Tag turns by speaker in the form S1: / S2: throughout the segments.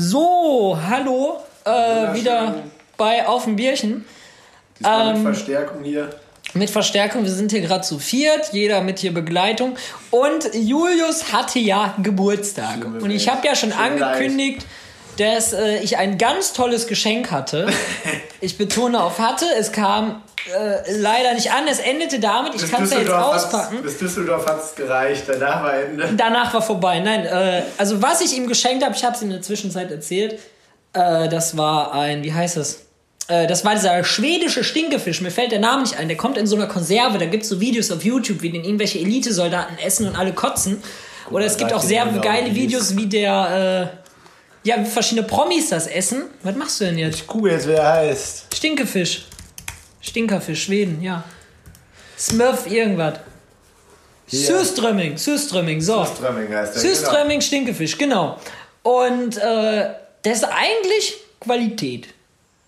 S1: So, hallo, äh, wieder bei Auf dem Bierchen.
S2: Diesmal
S1: Ähm,
S2: mit Verstärkung hier.
S1: Mit Verstärkung, wir sind hier gerade zu viert, jeder mit hier Begleitung. Und Julius hatte ja Geburtstag. Und ich habe ja schon
S2: mir leid.
S1: Dass äh, ich ein ganz tolles Geschenk hatte. Ich betone auf hatte, es kam äh, leider nicht an. Es endete damit, ich kann es ja jetzt auspacken.
S2: Bis Düsseldorf hat es gereicht, danach war Ende.
S1: Danach war vorbei. Nein, äh, also was ich ihm geschenkt habe, ich habe es in der Zwischenzeit erzählt. Äh, das war ein, wie heißt es? Äh, das war dieser schwedische Stinkefisch. Mir fällt der Name nicht ein. Der kommt in so einer Konserve. Da gibt es so Videos auf YouTube, wie den irgendwelche Elitesoldaten essen und alle kotzen. Oder es gibt auch sehr geile Videos, wie der, äh, ja, verschiedene Promis das essen. Was machst du denn jetzt?
S2: Ich google jetzt, wer er heißt.
S1: Stinkefisch. Stinkerfisch, Schweden, ja. Smurf, irgendwas. Süströmming, Süströmming, so.
S2: Strömming heißt der. genau.
S1: Süströmming, Stinkefisch, genau. Und äh, das ist eigentlich Qualität.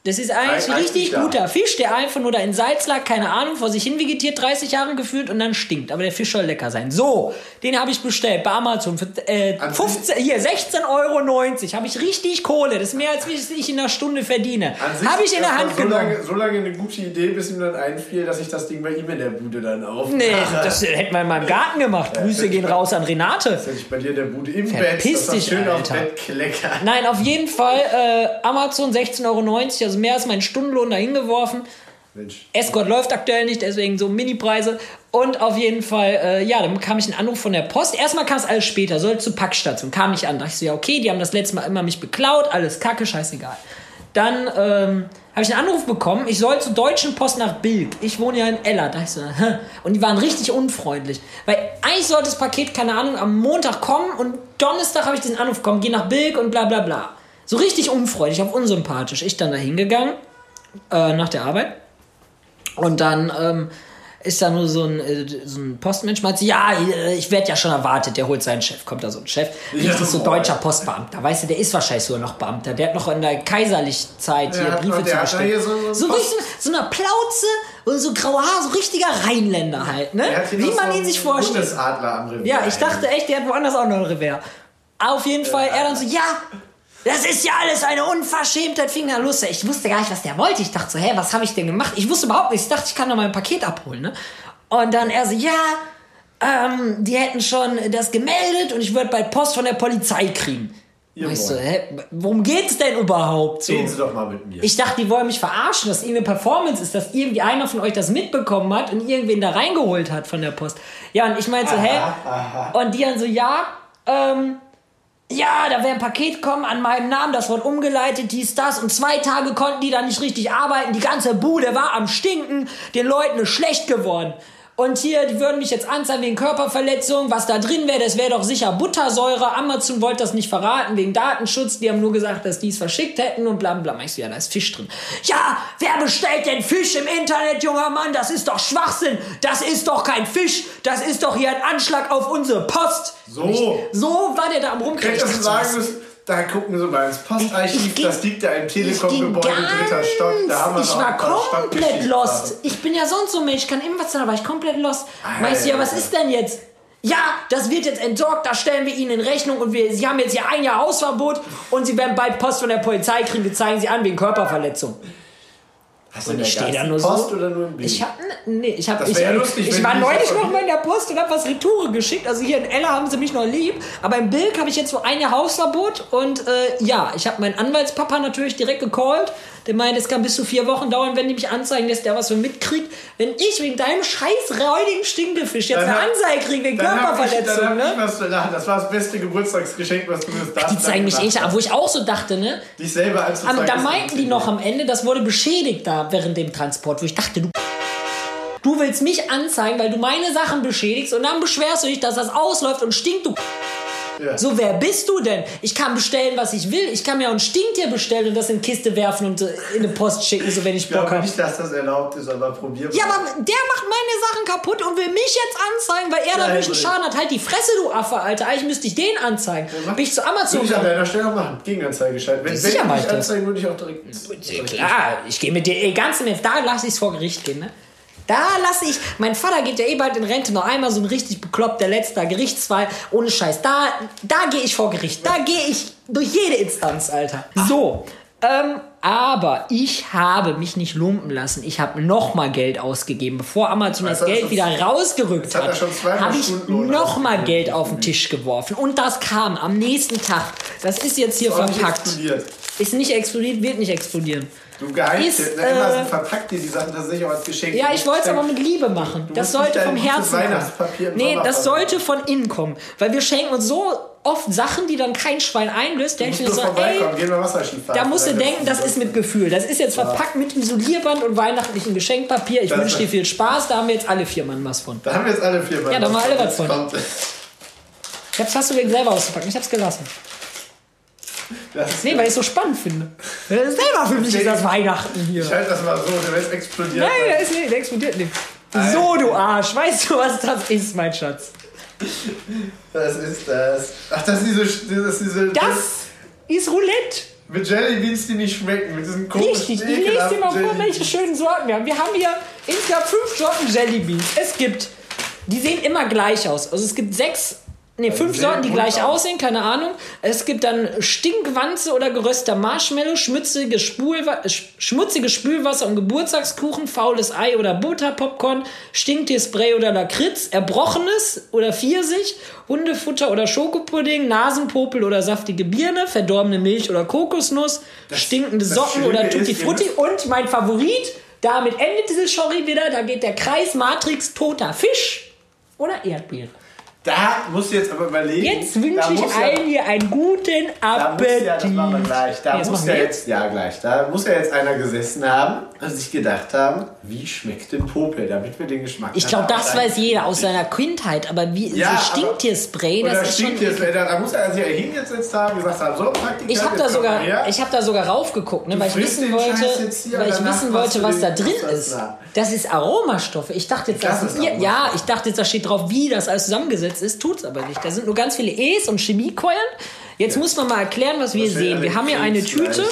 S1: Das ist eigentlich
S2: Ein-
S1: richtig
S2: ja.
S1: guter Fisch, der einfach nur da in Salz lag, keine Ahnung, vor sich hin vegetiert, 30 Jahre gefühlt und dann stinkt. Aber der Fisch soll lecker sein. So, den habe ich bestellt bei Amazon für äh,
S2: An
S1: 15, hier 16,90 Euro. Habe ich richtig Kohle. Das ist mehr, als ich in einer Stunde verdiene. Habe ich in der Hand
S2: so
S1: genommen.
S2: Lange, so lange eine gute Idee, bis ihm dann einfiel, dass ich das Ding bei ihm in der Bude dann auf.
S1: Nee, das hätten wir in meinem Garten gemacht. Grüße gehen raus an Renate.
S2: Das hätte ich bei dir in der Bude im
S1: Verpiss
S2: Bett, das
S1: dich,
S2: schön auf
S1: Alter.
S2: Bett kleckert.
S1: Nein, auf jeden Fall äh, Amazon 16,90 Euro, also mehr als mein Stundenlohn dahin geworfen.
S2: Mensch.
S1: Escort läuft aktuell nicht, deswegen so Mini-Preise. Und auf jeden Fall, äh, ja, dann kam ich einen Anruf von der Post. Erstmal kam es alles später, soll zur Packstation, kam nicht an. Da dachte ich so, ja, okay, die haben das letzte Mal immer mich beklaut, alles kacke, scheißegal. Dann ähm, habe ich einen Anruf bekommen, ich soll zur Deutschen Post nach Bilk. Ich wohne ja in Ella. Da dachte ich so, hä? Und die waren richtig unfreundlich. Weil eigentlich sollte das Paket, keine Ahnung, am Montag kommen und Donnerstag habe ich diesen Anruf bekommen, geh nach Bilk und bla bla bla. So richtig unfreundlich, auf unsympathisch. Ich dann da hingegangen, äh, nach der Arbeit. Und dann ähm, ist da nur so ein, äh, so ein Postmensch, meint, ja, äh, ich werde ja schon erwartet, der holt seinen Chef. Kommt da so ein Chef, richtig so
S2: boah.
S1: deutscher Postbeamter. Weißt du, der ist wahrscheinlich sogar noch Beamter. Der hat noch in der kaiserlichen Zeit hier
S2: Ja,
S1: Briefe zu bestellen.
S2: so-
S1: So, richtig, so eine Plauze und so grauer Haar, so richtiger Rheinländer halt, ne? Wie man
S2: so
S1: ihn sich vorstellt.
S2: Bundesadler am Revier.
S1: Ja, ich dachte echt, der hat woanders auch noch ein Revers. Auf jeden Fall, er dann so, ja, das ist ja alles eine Unverschämtheit, fing an los. Ich wusste gar nicht, was der wollte. Ich dachte so, hä, was habe ich denn gemacht? Ich wusste überhaupt nicht. Ich dachte, ich kann doch mal ein Paket abholen, ne? Und dann er so, ja, ähm, die hätten schon das gemeldet und ich würde bald Post von der Polizei kriegen. Und ich so, hä, worum geht's denn überhaupt? So.
S2: Reden Sie doch mal mit mir.
S1: Ich dachte, die wollen mich verarschen, dass irgendeine Performance ist, dass irgendwie einer von euch das mitbekommen hat und irgendwen da reingeholt hat von der Post. Ja, und ich meinte so, hä? Und die dann so, ja, ähm, ja, da wäre ein Paket kommen an meinem Namen, das wurde umgeleitet, dies, das. Und zwei Tage konnten die da nicht richtig arbeiten. Die ganze Bude war am Stinken. Den Leuten ist schlecht geworden. Und hier, die würden mich jetzt anzeigen wegen Körperverletzung. Was da drin wäre, das wäre doch sicher Buttersäure. Amazon wollte das nicht verraten wegen Datenschutz. Die haben nur gesagt, dass die es verschickt hätten und bla bla. Ich so, ja, da ist Fisch drin. Ja, wer bestellt denn Fisch im Internet, junger Mann? Das ist doch Schwachsinn. Das ist doch kein Fisch. Das ist doch hier ein Anschlag auf unsere Post.
S2: So.
S1: Ich, so war der da am rumkriegen. Ich
S2: das
S1: dachte
S2: sagen müssen, da gucken Sie mal ins Postarchiv,
S1: ging-
S2: das liegt ja im Telekom-Gebäude, dritter Stock. Da haben wir
S1: ich war komplett lost. Ich bin ja sonst so Mensch, ich kann immer was sagen, aber ich komplett lost. Weißt du ja, was ist denn jetzt? Ja, das wird jetzt entsorgt, da stellen wir Ihnen in Rechnung und wir, Sie haben jetzt hier ein Jahr Hausverbot und Sie werden bald Post von der Polizei kriegen, wir zeigen Sie an wegen Körperverletzung.
S2: Hast du
S1: Und ich stehe da nur so.
S2: Post oder nur im Bild?
S1: Ich hab, nee, ich hab, ich,
S2: ja lustig,
S1: ich
S2: wenn
S1: war neulich noch mal in der Post und hab was Retoure geschickt. Also hier in Ella haben sie mich noch lieb, aber im Bild habe ich jetzt so ein Jahr Hausverbot und äh, ja, ich habe meinen Anwaltspapa natürlich direkt gecallt. Der meint, es kann bis zu vier Wochen dauern, wenn die mich anzeigen lässt, der was für mitkriegt. Wenn ich wegen deinem scheiß räudigen Stinkefisch jetzt
S2: Dann
S1: eine Anzeige kriege wegen
S2: ich,
S1: Körperverletzung,
S2: dann ich
S1: ne?
S2: was. Das war das beste Geburtstagsgeschenk, was du mir dato
S1: Die zeigen mich eh
S2: gemacht
S1: nicht an, wo ich auch so dachte, ne?
S2: Dich selber anzuzeigen.
S1: Aber da meinten die noch am Ende, das wurde beschädigt da während dem Transport, wo ich dachte, du. Du willst mich anzeigen, weil du meine Sachen beschädigst und dann beschwerst du dich, dass das ausläuft und stinkt, du.
S2: Ja.
S1: So, wer bist du denn? Ich kann bestellen, was ich will. Ich kann mir auch ein Stinktier bestellen und das in Kiste werfen und äh, in eine Post schicken, so wenn ich
S2: Ich
S1: Bock
S2: glaube
S1: habe.
S2: nicht, dass das erlaubt ist, aber probier
S1: Ja,
S2: mal.
S1: aber der macht meine Sachen kaputt und will mich jetzt anzeigen, weil er
S2: Nein,
S1: dadurch einen. Schaden hat. Halt die Fresse, du Affe, Alter. Eigentlich müsste ich den anzeigen. Bin ich zu Amazon
S2: Würde ich an deiner Stelle auch machen. Gegenanzeige schalten. Wenn, wenn
S1: ich
S2: anzeigen, würde ich auch direkt.
S1: Ja, klar, ich gehe mit dir, ey, ganz im Ernst, da lasse ich es vor Gericht gehen, ne? Da lasse ich, mein Vater geht ja eh bald in Rente, noch einmal so ein richtig bekloppter letzter Gerichtsfall, ohne Scheiß. Da, da gehe ich vor Gericht. Da gehe ich durch jede Instanz, Alter. So. Ähm, aber ich habe mich nicht lumpen lassen. Ich habe nochmal Geld ausgegeben. Bevor Amazon das
S2: Also,
S1: Geld
S2: das-
S1: wieder rausgerückt
S2: hat
S1: habe ich nochmal. Geld auf den Tisch geworfen. Und das kam am nächsten Tag. Das ist jetzt hier verpackt. Ist nicht explodiert, wird nicht explodieren.
S2: Du jetzt. Na, immer
S1: äh,
S2: so verpackt dir die Sachen tatsächlich auch als Geschenk.
S1: Ja, ich wollte es aber mit Liebe machen.
S2: Du
S1: Das sollte vom Herzen kommen. Nee, das sollte von innen kommen. Weil wir schenken uns so oft Sachen, die dann kein Schwein einlöst.
S2: Du
S1: Denke ich mir so, ey, da musst du denken, das ist mit Gefühl. Das ist jetzt verpackt mit Isolierband und weihnachtlichem Geschenkpapier. Ich wünsche dir viel Spaß. Da haben wir jetzt alle vier Mann was von.
S2: Da haben wir jetzt alle vier
S1: Ja, da haben wir alle was von. Jetzt hast du den selber ausgepackt. Ich hab's gelassen.
S2: Das
S1: Nee, weil ich es so spannend finde. Das ist selber für mich ist das Weihnachten hier.
S2: Ich halte das mal so, der Rest explodiert.
S1: Nein, der, ist nicht, der explodiert nicht. So, du Arsch. Weißt du, was das ist, mein Schatz?
S2: Was ist das? Ach, das ist diese. Das, ist diese
S1: Das ist Roulette.
S2: Mit Jellybeans, die nicht schmecken. Mit diesen komischen
S1: Richtig, ich lese dir mal vor, welche schönen Sorten wir haben. Wir haben hier insgesamt fünf Sorten Jellybeans. Es gibt, die sehen immer gleich aus. Also es gibt sechs, nee, fünf
S2: sehen
S1: Sorten, die gleich
S2: aus.
S1: aussehen, keine Ahnung. Es gibt dann Stinkwanze oder geröster Marshmallow, schmutzige, Spulwa sch- schmutzige Spülwasser und Geburtstagskuchen, faules Ei oder Butterpopcorn, Stinktierspray oder Lakritz, Erbrochenes oder Pfirsich, Hundefutter oder Schokopudding, Nasenpopel oder saftige Birne, verdorbene Milch oder Kokosnuss, stinkende
S2: das
S1: Socken
S2: Schöne
S1: oder Tutti Frutti und mein Favorit, damit endet diese Story wieder, da geht der Kreis Matrix toter Fisch oder Erdbeere.
S2: Da musst du jetzt aber überlegen.
S1: Jetzt wünsche ich allen hier einen guten
S2: Da muss
S1: Appetit.
S2: ja, das machen wir gleich. Da
S1: das
S2: muss ja jetzt, ja gleich, da muss ja jetzt einer gesessen haben und sich gedacht haben, wie schmeckt denn Popel, damit wir den Geschmack
S1: Ich glaube, das weiß jeder aus seiner Kindheit, aber wie
S2: Ja,
S1: so Stinktierspray,
S2: Oder
S1: das ist.
S2: Stinktierspray, da, muss er sich ja hingesetzt haben, gesagt haben, so Praktika,
S1: Ich habe da
S2: jetzt
S1: sogar,
S2: her.
S1: ich habe da sogar raufgeguckt, ne, weil ich wissen wollte,
S2: jetzt
S1: weil ich wissen wollte, was da drin
S2: das
S1: ist.
S2: da.
S1: Das ist Aromastoffe. Ich dachte jetzt,
S2: Das
S1: das
S2: ist
S1: ja, ich dachte jetzt, da steht drauf, wie das alles zusammengesetzt ist, tut's aber nicht. Da sind nur ganz viele E's und Chemiekeulen. Jetzt muss man mal erklären, was wir
S2: wäre
S1: sehen. Wir haben hier eine. Tüte.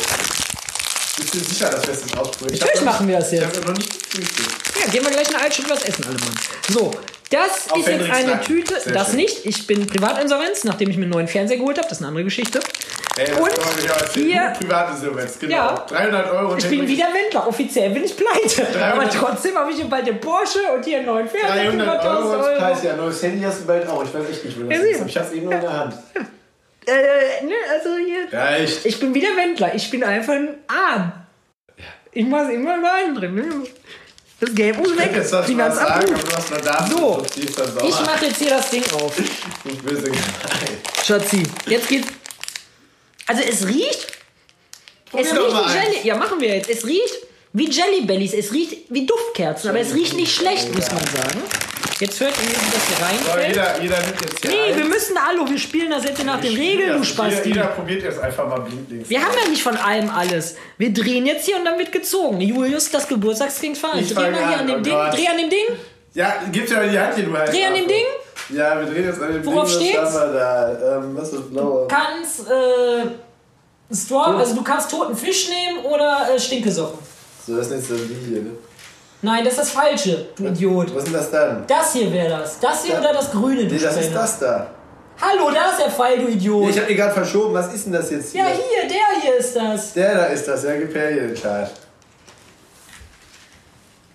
S2: Bist du sicher, dass wir es jetzt ausprobieren? Ich
S1: Natürlich machen wir das jetzt.
S2: Ich habe noch nicht gefrühstückt.
S1: Ja, gehen wir gleich eine Altstadt was essen, alle Mann. So, das
S2: Auf
S1: ist jetzt
S2: Hendricks
S1: eine
S2: Nacken.
S1: Tüte.
S2: Sehr
S1: das
S2: schön.
S1: nicht. Ich bin Privatinsolvenz, nachdem ich mir einen neuen Fernseher geholt habe. Das ist eine andere Geschichte.
S2: Hey, das
S1: Und hier-
S2: Privatinsolvenz, genau.
S1: Ja.
S2: 300 Euro.
S1: Ich bin wieder Wendler. Offiziell bin ich pleite.
S2: 300
S1: Aber trotzdem habe ich hier bald den Porsche und hier einen neuen Fernseher.
S2: 300
S1: für 100.000
S2: Euro ist Preis,
S1: Euro.
S2: ja. Neues Handy hast du bald auch. Ich weiß echt nicht, wo das
S1: Ja,
S2: ist. ich hab's eben nur in der Hand.
S1: Äh, ne, also hier.
S2: Ja, echt.
S1: Ich bin wieder Wendler. Ich bin einfach ein Arm. Ich mach's immer mal drin. Ne? Das Geld muss
S2: Ich
S1: weg.
S2: jetzt was
S1: Finanzamt.
S2: sagen, aber du hast noch da.
S1: So. Ich mache jetzt hier das Ding auf.
S2: Du bist geil.
S1: Schatzi, jetzt geht's. Also es riecht. Es
S2: Probier doch
S1: riecht wie. Jelly. Ja, machen wir jetzt. Es riecht wie Jelly Bellies. Es riecht wie Duftkerzen, aber es riecht nicht schlecht, muss man sagen. Jetzt hört ihr, wie das hier
S2: So,
S1: reinfällt.
S2: jeder, jeder nimmt jetzt hier
S1: Nee,
S2: eins.
S1: wir müssen Alu, wir spielen das jetzt nach den Regeln, du
S2: Jeder,
S1: Spasti.
S2: jeder probiert jetzt einfach mal blindlings.
S1: Wir haben ja nicht von allem alles. Wir drehen jetzt hier und dann wird gezogen. Julius, das Geburtstagskind fahren.
S2: Ich
S1: Dreh mal hier
S2: an,
S1: an dem
S2: oh
S1: Ding.
S2: Gott.
S1: Dreh an dem Ding.
S2: Ja, gib's ja in die Hand hier, du halt.
S1: Dreh an dem Ding.
S2: Ja, wir drehen jetzt an dem
S1: Worauf
S2: Ding.
S1: steht's?
S2: Haben wir da? Ähm, was ist blaue?
S1: Kannst äh, Straw, also du kannst toten Fisch nehmen oder äh, Stinkesocken.
S2: So, das ist so die hier, ne?
S1: Nein, das ist das Falsche, du Idiot.
S2: Was ist denn das dann?
S1: Das hier wäre das. Das hier
S2: Ja.
S1: oder das Grüne, du
S2: Nee, das ist das da.
S1: Hallo, da ist der Pfeil, du Idiot.
S2: Ich hab mir gerade verschoben. Was ist denn das jetzt hier?
S1: ja, hier, der hier ist das.
S2: Der da ist das. Ja, gib her hier den Chart.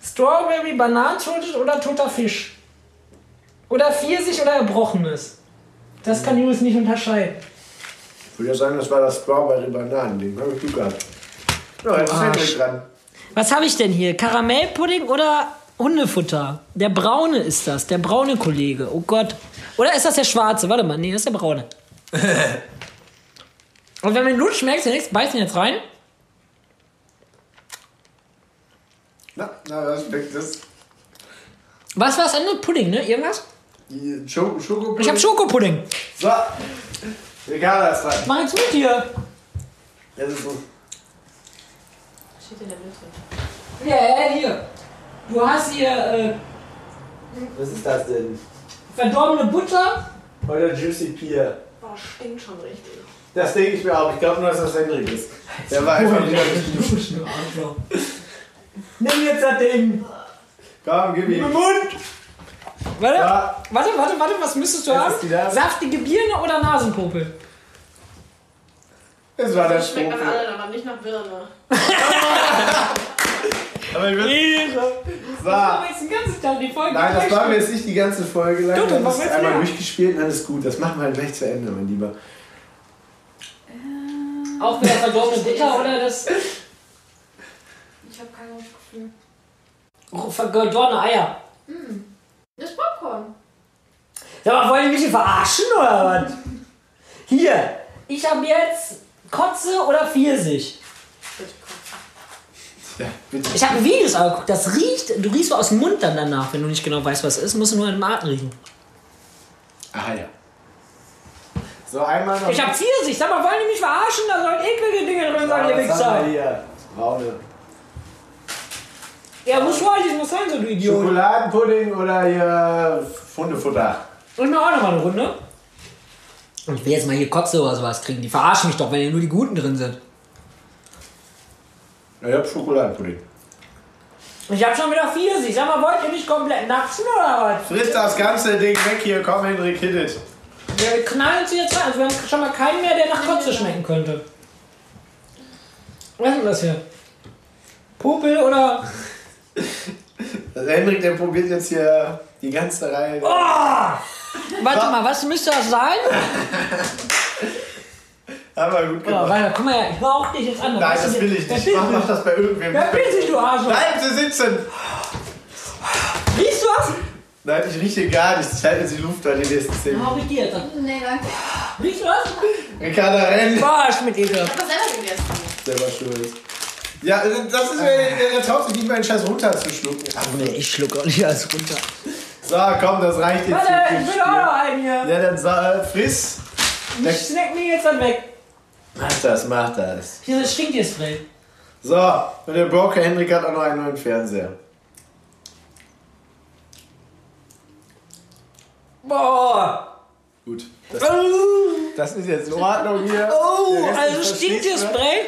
S1: Strawberry, Bananentote oder toter Fisch. Oder Pfirsich oder Erbrochenes. Das kann Julius nicht unterscheiden.
S2: Ich würde ja sagen, das war das Strawberry-Bananen-Ding. Hab ich Glück gehabt. Ja, jetzt ist. Henrik dran.
S1: Was habe ich denn hier? Karamellpudding oder Hundefutter? Der braune ist das, der braune Kollege. Oh Gott. Oder ist das der schwarze? Warte mal, nee, das ist der braune. Und wenn man Lutsch schmeckt, nichts, beißen jetzt rein.
S2: Na, na, was schmeckt das?
S1: Was war das andere? Pudding, ne? Irgendwas?
S2: Schoko Schokopudding.
S1: Ich habe Schokopudding.
S2: So. Egal, das dran.
S1: Mach jetzt mit hier.
S2: Das ist so.
S1: Ja, ja, hier. Du hast hier äh,
S2: Was ist das denn?
S1: verdorbene Butter.
S2: Oder Juicy Pear.
S1: Oh, stinkt schon richtig.
S2: Das denke ich mir auch. Ich glaube nur, dass das Henrik ist. Der war einfach wieder.
S1: Nimm jetzt das Ding.
S2: Komm, gib ihm.
S1: Mund! Warte,
S2: Ja.
S1: warte, warte, warte, was müsstest du
S2: Jetzt
S1: haben? Saftige Birne oder Nasenpopel?
S2: Das war der
S3: Das schmeckt nach allen, aber nicht nach Birne.
S2: Aber ich will. So.
S1: Aber jetzt den ganzen Tag die Folge
S2: Nein, das machen wir jetzt nicht die ganze Folge lang.
S1: Doch,
S2: Dann
S1: dann
S2: ist es einmal durchgespielt und dann ist gut. Das machen wir gleich zu Ende, mein Lieber.
S1: Auch wieder verdorbene Butter oder das
S3: Ich habe kein gutes Gefühl.
S1: verdorrene Eier?
S3: Das ist Popcorn.
S1: Sag mal, wollen die mich hier verarschen oder was? Hier, ich habe jetzt Kotze oder Pfirsich.
S2: Ja.
S1: Ich habe Videos angeguckt, das riecht, du riechst so aus dem Mund dann danach, wenn du nicht genau weißt, was es ist, musst du nur in den Atem riechen.
S2: Ah ja. So, einmal noch.
S1: Ich habe Pfirsich, sag mal, wollen die mich verarschen? Da sollen eklige Dinge drin sein, ihr Wichser.
S2: hier? Braune.
S1: Ja, muss vorlesen, muss sein, so du Idiot.
S2: Schokoladenpudding oder hier Hundefutter?
S1: Und mir auch nochmal eine Runde. Und ich will jetzt mal hier Kotze oder sowas kriegen. Die verarschen mich doch, wenn hier nur die Guten drin sind.
S2: Ja, ich hab Schokoladenpudding.
S1: Ich habe schon wieder Pfirsich. Sag mal, wollt ihr nicht komplett natzen oder was?
S2: Friss das ganze Ding weg hier, komm Henrik, hit it.
S1: Wir knallen sie jetzt rein. Also wir haben schon mal keinen mehr, der nach Kotze schmecken könnte. Was ist denn das hier? Popel oder...
S2: Henrik, der probiert jetzt hier die ganze Reihe.
S1: Oh! Warte mal, was müsste das sein?
S2: Aber gut gemacht.
S1: warte, guck mal her, ich auch dich jetzt an.
S2: Nein, das will ich nicht. Mach, mach das bei irgendwem.
S1: Wer bist du, du Arschloch?
S2: Bleiben Sie sitzen!
S1: Riechst du was?
S2: Nein, ich rieche gar nichts. Ich halte die Luft an die nächsten 10
S1: Dann hau ich dir jetzt an.
S3: Nee, danke.
S1: Riechst du was?
S2: Ricarda, renn!
S1: Boah, schmeckt ekelhaft.
S3: Ich hab das selber gegessen.
S2: Selber schuld. Ja, das ist, der, der traut sich nicht mal den Scheiß runterzuschlucken. Ach,
S1: Nee, ich schluck auch nicht alles runter.
S2: So, komm, das reicht jetzt.
S1: Warte, ich will auch noch einen hier.
S2: Ja, dann sa- äh, friss.
S1: Ich snack mir jetzt dann weg.
S2: Mach das, mach das.
S1: Hier das stinkt hier Spray.
S2: So, und der Broker Henrik hat auch noch einen neuen Fernseher.
S1: Boah.
S2: Gut. Das, das ist jetzt in Ordnung hier.
S1: oh also stinkt
S2: wir.
S1: Spray.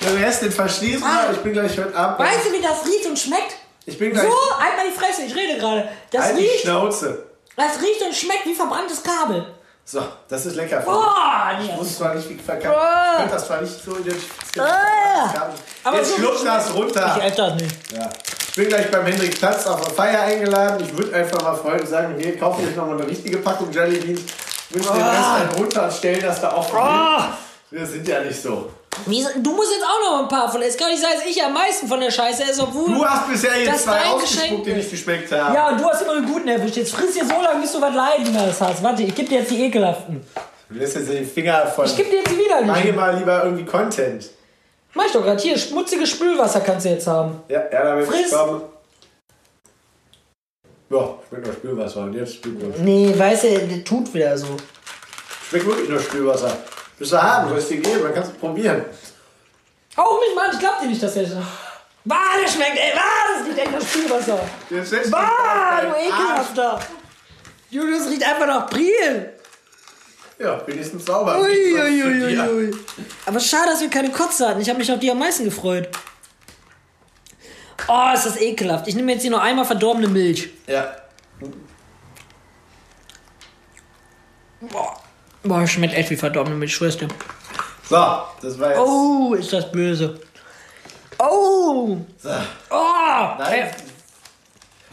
S2: Den Rest den verschließen wir. Ich bin gleich heute Abend.
S1: Weißt du, wie das riecht und schmeckt?
S2: Ich bin
S1: So,
S2: gleich.
S1: einmal die Fresse, ich rede gerade. Das
S2: Halt die
S1: riecht,
S2: Schnauze.
S1: das riecht und schmeckt wie verbranntes Kabel.
S2: So, das ist lecker.
S1: Boah,
S2: Ich
S1: nee.
S2: wusste zwar nicht, wie verkackt.
S1: Ah.
S2: Ich könnte das zwar nicht so identifizieren.
S1: Ah. Aber
S2: Jetzt
S1: so
S2: schluck das runter.
S1: Ich esse das nicht.
S2: Ja. Ich bin gleich beim Hendrik Platz auf eine Feier eingeladen. Ich würde einfach mal Freunden sagen, hier, kaufen euch nochmal eine richtige Packung Jelly Beans. Müssen den Rest dann runter und stellen das da auch
S1: Ah.
S2: Wir sind ja nicht so.
S1: Du musst jetzt auch noch ein paar von. Es kann nicht sein, dass ich am meisten von der Scheiße esse, obwohl.
S2: Du hast bisher jetzt zwei ausgespuckt, die nicht geschmeckt haben.
S1: Ja, und du hast immer einen guten erwischt. Jetzt friss dir so lange, bis du was Leidendes hast. Warte, ich geb dir jetzt die ekelhaften.
S2: Du lässt jetzt den Finger von.
S1: Ich geb dir jetzt die
S2: Mach
S1: widerlichen.
S2: mal lieber irgendwie Content.
S1: Mach ich doch gerade. Hier, schmutziges Spülwasser kannst du jetzt haben.
S2: Ja, ja damit
S1: Friss.
S2: ich komme. Ja, schmeckt nur Spülwasser. Und jetzt nur.
S1: Nee, weißt du, der tut wieder so.
S2: Schmeckt wirklich nur Spülwasser. Willst du haben, soll ich dir geben, dann kannst du probieren.
S1: Hau mich mal an, ich glaub dir nicht, dass der. Bah, der schmeckt, ey, bah, das riecht echt nach Spülwasser.
S2: Dich
S1: Bah, du ekelhafter. Julius riecht einfach nach Priel.
S2: Ja, wenigstens sauber.
S1: Ui,
S2: Nicht was
S1: ui, ui, ui. Aber schade, dass wir keine Kotze hatten. Ich habe mich auf die am meisten gefreut. Oh, ist das ekelhaft. Ich nehme jetzt hier noch einmal verdorbene Milch.
S2: Ja.
S1: Boah, Boah schmeckt echt wie verdorbene Milch, schwör's dir.
S2: So, das war jetzt.
S1: Oh, ist das böse. Oh!
S2: So.
S1: Oh!
S2: Nein.
S1: Ey,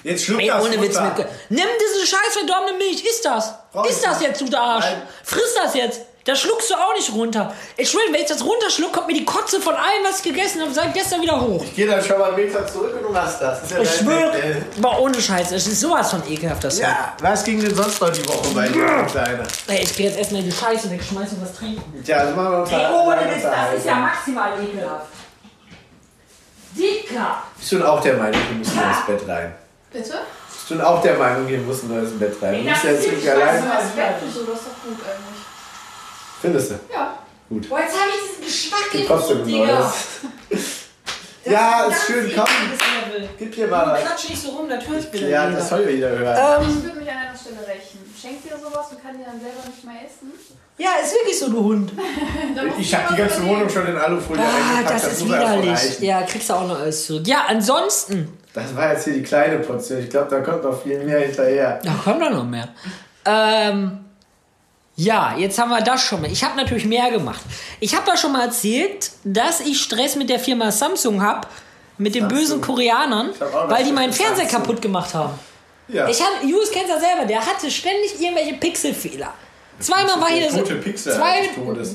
S2: Jetzt schluck
S1: ey,
S2: das
S1: ohne Witz mit. Nimm diese scheiß verdorbene Milch, ist das?
S2: Brauch
S1: ist das
S2: nicht.
S1: jetzt, du der Arsch?
S2: Nein.
S1: Friss das jetzt. Das schluckst du auch nicht runter. Ich schwöre, wenn ich das runterschluck, kommt mir die Kotze von allem, was ich gegessen habe, seit gestern wieder hoch.
S2: Ich geh dann schon mal einen Meter zurück und du machst das. das ist ja
S1: Ich schwöre, aber ohne Scheiß, es ist sowas von ekelhaft, das
S2: Ja, was ging denn sonst noch die Woche bei dir, Kleiner?
S1: Ey, ich geh jetzt erstmal die Scheiße wegschmeißen und was trinken.
S2: Tja, also machen wir uns
S1: Ey, ohne Witz, das ist ja maximal ekelhaft. Dicker!
S2: Bist du denn auch der Meinung, hier muss ein neues Bett rein?
S3: Bitte?
S2: Bist du denn auch der Meinung, hier muss ein neues Bett rein? Du
S1: Ey,
S2: bist
S1: das
S2: ja jetzt
S1: nicht
S2: allein.
S3: Das das ist doch gut eigentlich.
S2: Findest du?
S3: Ja.
S1: Boah, jetzt habe ich diesen Geschmack im
S2: Trotzdem
S1: Digga.
S2: Ja, ist schön, komm. Gib hier mal was.
S1: Klatsch nicht so rum, das hört wieder
S2: Ja, das soll jeder hören.
S1: Ähm,
S3: Ich würde mich an einer Stelle rächen. Schenkt dir sowas und kann dir dann selber nicht mehr essen?
S1: ja, ist wirklich so, du Hund.
S2: Ich habe die ganze. Wohnung schon in Alufolie
S1: Ah,
S2: eingepackt.
S1: das ist
S2: muss einfach
S1: widerlich. Ja, kriegst du auch noch alles zurück. Ja, ansonsten
S2: Das war jetzt hier die kleine Portion. Ich glaube, da kommt noch viel mehr hinterher.
S1: Da kommt doch noch mehr. Ähm, ja, jetzt haben wir das schon mal. Ich habe natürlich mehr gemacht. Ich habe da schon mal erzählt, dass ich Stress mit der Firma Samsung habe, mit den
S2: Samsung.
S1: bösen Koreanern, weil die meinen Fernseher
S2: Samsung.
S1: kaputt gemacht haben.
S2: Ja.
S1: Ich hatte, Jules kennt das selber, der hatte ständig irgendwelche Pixelfehler. Zweimal war hier
S2: Tote Pixel
S1: zwei,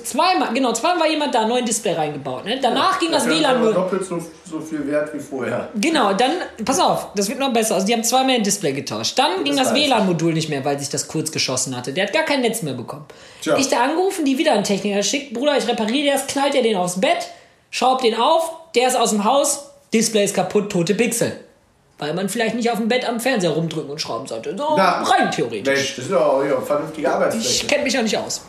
S1: zweimal, genau, zweimal war jemand da, neuen Display reingebaut. Ne? Danach ging das
S2: ist
S1: WLAN nur.
S2: doppelt so, so viel wert wie vorher.
S1: Genau, dann, pass auf, das wird noch besser. Also die haben zweimal ein Display getauscht. Dann ging das
S2: weiß ich.
S1: WLAN-Modul nicht mehr, weil sich das kurz geschossen hatte. Der hat gar kein Netz mehr bekommen.
S2: Tja.
S1: Ich da angerufen, die wieder einen Techniker geschickt. Bruder, ich repariere das, knallt er den aufs Bett, schraubt den auf, der ist aus dem Haus, Display ist kaputt, tote Pixel. Weil man vielleicht nicht auf dem Bett am Fernseher rumdrücken und schrauben sollte. So
S2: Na,
S1: rein theoretisch.
S2: Mensch, das ist ja auch ja, vernünftige
S1: Ich
S2: Arbeitsfläche.
S1: kenne mich ja nicht aus.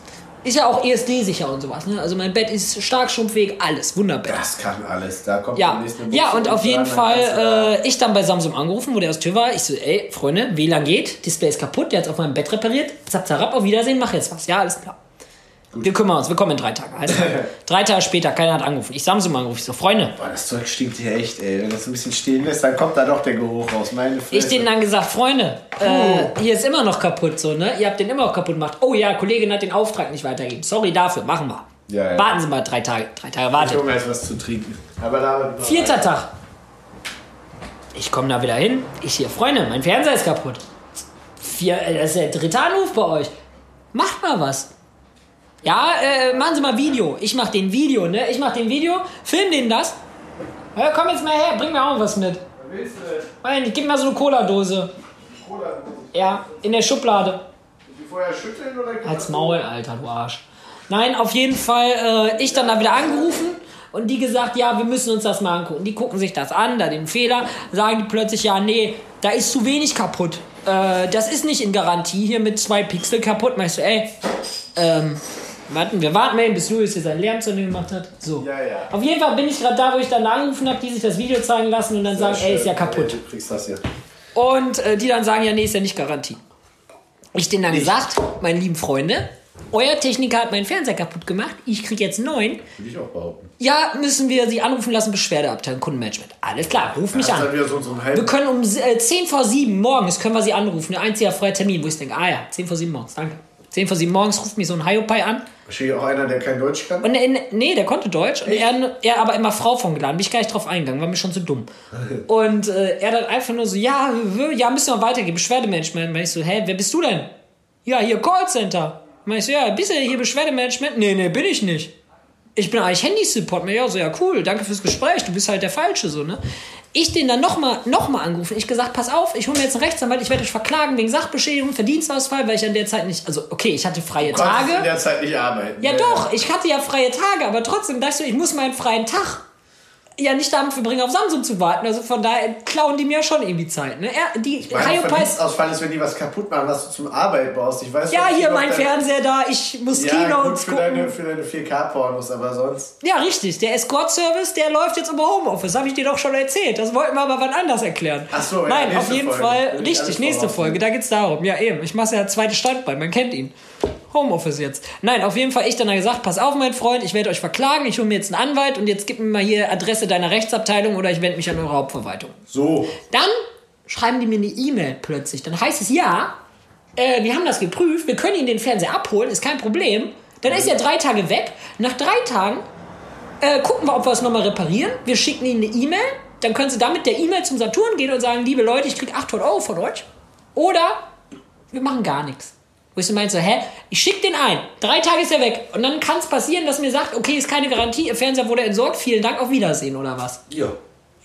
S1: Ist ja auch ESD-sicher und sowas. Ne? Also mein Bett ist stark schrumpfähig, alles. Wunderbar.
S2: Das kann alles. Da kommt
S1: Ja,
S2: demnächst eine
S1: ja und auf jeden Fall, äh, ich dann bei Samsung angerufen, wo der aus Tür war. Ich so, ey, Freunde, WLAN geht, Display ist kaputt, der hat es auf meinem Bett repariert. Zap, zarab, auf Wiedersehen, mach jetzt was. Ja, alles klar. Wir kümmern uns, wir kommen in drei Tagen. Also, drei Tage später, keiner hat angerufen. Ich Samsung angerufen. Ich so, Freunde,
S2: Boah, das Zeug stinkt hier echt, ey. Wenn das ein bisschen stehen lässt, dann kommt da doch der Geruch raus. Meine Fresse.
S1: ich denen dann gesagt, Freunde, äh, hier ist immer noch kaputt, so, ne? Ihr habt den immer noch kaputt gemacht. Oh ja, Kollegin hat den Auftrag nicht weitergegeben. Sorry dafür, machen wir.
S2: Ja, ja.
S1: Warten Sie mal drei Tage. Drei Tage
S2: Ich
S1: wartet.
S2: hol mir jetzt was zu trinken. Aber da.
S1: Vierter Tag. Ich komme da wieder hin. Ich hier, Freunde, mein Fernseher ist kaputt. Vier, äh, das ist der dritte Anruf bei euch. Macht mal was. Ja, äh, machen Sie mal Video. Ich mach den Video, ne? Ich mach den Video, film denen das. Ja, komm jetzt mal her, bring mir auch was mit.
S2: Willst du denn?
S1: Nein, ich gib mir mal so eine Cola-Dose.
S2: Cola?
S1: Ja, in der Schublade.
S2: Die vorher schütteln oder?
S1: Als Maul, Alter, du Arsch. Nein, auf jeden Fall, äh, ich dann da wieder angerufen und die gesagt, ja, wir müssen uns das mal angucken. Die gucken sich das an, da den Fehler, sagen die plötzlich, ja, nee, da ist zu wenig kaputt. Äh, das ist nicht in Garantie hier mit zwei Pixel kaputt. Meinst du, ey, ähm, warten, wir warten mal eben, bis Julius hier seinen Lärm zu Ende gemacht hat. So.
S2: Ja, ja.
S1: Auf jeden Fall bin ich gerade da, wo ich dann angerufen habe, die sich das Video zeigen lassen und dann sagen, ey, ist ja kaputt.
S2: Du kriegst das hier.
S1: Und äh, die dann sagen, ja, nee, ist ja nicht Garantie. Ich denen dann gesagt, meine lieben Freunde, euer Techniker hat meinen Fernseher kaputt gemacht, ich krieg jetzt neuen.
S2: Würde ich auch behaupten.
S1: Ja, müssen wir sie anrufen lassen, Beschwerdeabteilung, Kundenmanagement. Alles klar, ruf mich an.
S2: so,
S1: Wir können um äh, 10 vor 7 morgens können wir sie anrufen. Ein einziger freier Termin, wo ich denke, ah ja, 10 vor 7 morgens, danke. 10 vor 7 morgens ruft mich so ein Hiopai an.
S2: Wahrscheinlich auch einer, der kein Deutsch kann.
S1: Und er, nee, der konnte Deutsch. Und er, er aber immer Frau von geladen. Bin ich gar nicht drauf eingegangen, war mir schon zu dumm. Und äh, er dann einfach nur so, ja, ja, müssen wir weitergehen. Beschwerdemanagement. Meine ich so, hä, wer bist du denn? Ja, hier Callcenter. Meine ich so, ja, bist du hier Beschwerdemanagement? Nee, nee, bin ich nicht. Ich bin eigentlich Handysupport. Ja, so, ja, cool, danke fürs Gespräch. Du bist halt der Falsche, so, ne? Ich den dann nochmal noch mal angerufen. Ich gesagt, pass auf, ich hole mir jetzt einen Rechtsanwalt, ich werde euch verklagen wegen Sachbeschädigung, Verdienstausfall, weil ich an der Zeit nicht, also okay, ich hatte freie Tage.
S2: in der Zeit nicht arbeiten.
S1: Ja, doch, ich hatte ja freie Tage, aber trotzdem dachte ich, ich muss meinen freien Tag ja nicht damit verbringen, auf Samsung zu warten. Also von daher klauen die mir schon irgendwie Zeit. Ne? Er, die
S2: Mein
S1: Hyopies,
S2: Verdienstausfall ist, wenn die was kaputt machen, was du zum Arbeit brauchst. Ich weiß
S1: ja, hier mein Fernseher da, ich muss
S2: Ja,
S1: Keynotes
S2: gut für
S1: gucken.
S2: deine, für deine 4K-Pornos, aber sonst.
S1: Ja, richtig. Der Escort-Service, der läuft jetzt über Homeoffice. Habe ich dir doch schon erzählt. Das wollten wir aber wann anders erklären.
S2: Ach so, ja,
S1: Nein, auf jeden
S2: Folge.
S1: Fall.
S2: Ich
S1: Richtig, nächste. Folge. Da geht's darum. Ja, eben. Ich mache ja zweite Standbein. Man kennt ihn. Homeoffice jetzt. Nein, auf jeden Fall. Ich dann da gesagt, pass auf, mein Freund, ich werde euch verklagen. Ich hole mir jetzt einen Anwalt und jetzt gib mir mal hier Adresse deiner Rechtsabteilung oder ich wende mich an eure Hauptverwaltung.
S2: So.
S1: Dann schreiben die mir eine E-Mail plötzlich. Dann heißt es, ja, äh, wir haben das geprüft, wir können Ihnen den Fernseher abholen, ist kein Problem. Dann ist er drei Tage weg. Nach drei Tagen äh, gucken wir, ob wir es nochmal reparieren. Wir schicken Ihnen eine E-Mail. Dann können Sie damit der E-Mail zum Saturn gehen und sagen, liebe Leute, ich krieg 800 Euro von euch. Oder wir machen gar nichts. Wo ich so meinte, so, hä, ich schick den ein. Drei Tage ist er weg. Und dann kann es passieren, dass mir sagt, okay, ist keine Garantie, Ihr Fernseher wurde entsorgt, vielen Dank, auf Wiedersehen oder was.
S2: Ja.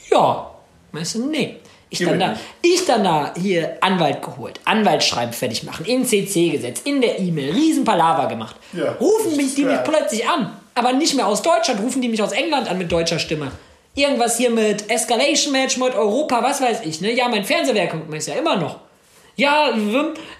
S1: Ja. Meinst du, nee. Ich dann, da, ich dann da hier Anwalt geholt, Anwaltsschreiben fertig machen, in CC gesetzt, in der E-Mail, riesen Palaver gemacht.
S2: Ja,
S1: rufen mich die mich plötzlich an. Aber nicht mehr aus Deutschland, rufen die mich aus England an mit deutscher Stimme. Irgendwas hier mit Escalation Match, mit Europa, was weiß ich, ne? Ja, mein Fernseherwerk ist ja immer noch. Ja,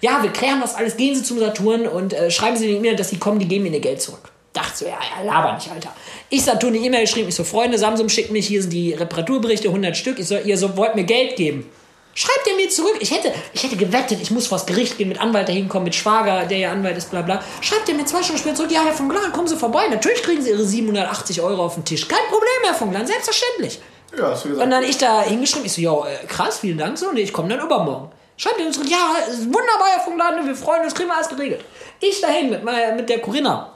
S1: ja, wir klären das alles, gehen Sie zum Saturn und äh, schreiben Sie eine E-Mail, dass Sie kommen, die geben Ihnen Ihr Geld zurück. Dachte so, ja, ja, laber nicht, Alter. Ich Saturn eine E-Mail geschrieben, ich so, Freunde, Samsung schickt mich, hier sind die Reparaturberichte, 100 Stück, ich so, ihr so, wollt mir Geld geben. Schreibt er mir zurück. Ich hätte, ich hätte gewettet, ich muss vors Gericht gehen, mit Anwalt dahin kommen, mit Schwager, der ja Anwalt ist, bla bla. Schreibt er mir zwei Stunden später zurück, ja, Herr von Glan, kommen Sie vorbei. Natürlich kriegen Sie Ihre 780 Euro auf den Tisch. Kein Problem, Herr von Glan, selbstverständlich.
S2: Ja, hast du gesagt.
S1: Und dann ich da hingeschrieben, ich so, ja, äh, krass, vielen Dank so, und ich komme dann übermorgen. Schreibt er uns zurück, ja, ist wunderbar, Herr Funkladen, wir freuen uns, kriegen wir alles geregelt. Ich dahin mit, mit der Corinna.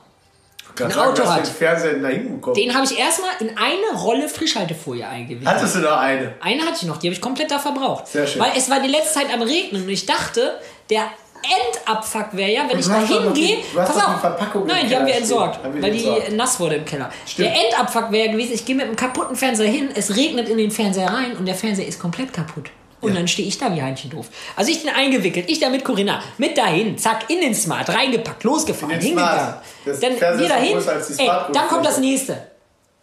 S1: Ein
S2: sagen,
S1: Auto hat.
S2: den Fernseher da hinbekommen.
S1: Den habe ich erstmal in eine Rolle Frischhaltefolie eingewickelt.
S2: Hattest du noch eine?
S1: Eine hatte ich noch, die habe ich komplett da verbraucht.
S2: Sehr schön.
S1: Weil es war die letzte Zeit am Regnen und ich dachte, der Endabfuck wäre ja, wenn ich
S2: du
S1: da hingehe. Pass auf.
S2: Verpackung
S1: Nein, die haben wir entsorgt,
S2: Haben wir
S1: weil
S2: die
S1: die
S2: entsorgt.
S1: nass wurde im Keller.
S2: Stimmt.
S1: Der Endabfuck wäre gewesen, ich gehe mit einem kaputten Fernseher hin, es regnet in den Fernseher rein und der Fernseher ist komplett kaputt. Und
S2: Ja.
S1: dann stehe ich da wie Heinchen doof. Also ich den eingewickelt, ich da mit Corinna, mit dahin, zack, in den Smart, reingepackt, losgefahren, hingegangen. Dann wieder hin, ey, dann kommt das nächste.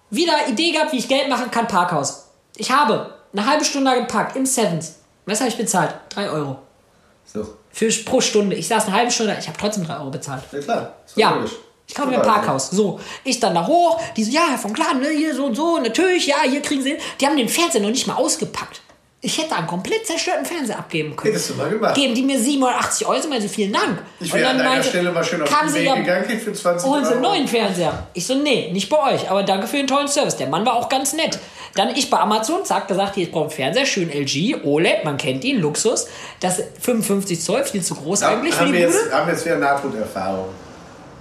S1: Wieder Idee gehabt, wie ich Geld machen kann, Parkhaus. Ich habe eine halbe Stunde da geparkt, im Sevens. Was habe ich bezahlt? 3 Euro.
S2: So.
S1: Für, pro Stunde. Ich saß eine halbe Stunde, ich habe trotzdem 3 Euro bezahlt.
S2: Ja klar.
S1: Ja,
S2: logisch.
S1: ich kaufe mir ein
S2: Total.
S1: Parkhaus. So, ich dann da hoch, die so, ja, Herr von Kladen, ne, hier so und so, natürlich, ja, hier kriegen Sie. Die haben den Fernseher noch nicht mal ausgepackt. Ich hätte einen komplett zerstörten Fernseher abgeben können.
S2: Hättest du mal gemacht.
S1: Geben die mir 780 Euro, also vielen Dank.
S2: Ich
S1: Und
S2: wäre an deiner
S1: meinte-
S2: Stelle mal schön auf den Weg
S1: ja,
S2: gegangen, für 20
S1: holen Sie einen
S2: Euro.
S1: neuen Fernseher. Ich so, nee, nicht bei euch, aber danke für den tollen Service. Der Mann war auch ganz nett. Dann ich bei Amazon, zack, gesagt, hier, ich brauche einen Fernseher, schön LG, OLED, man kennt ihn, Luxus. Das 55 Zoll, viel zu groß
S2: Ja,
S1: eigentlich für
S2: haben,
S1: die
S2: wir
S1: Bude.
S2: jetzt, haben wir jetzt wieder Nahtoderfahrung.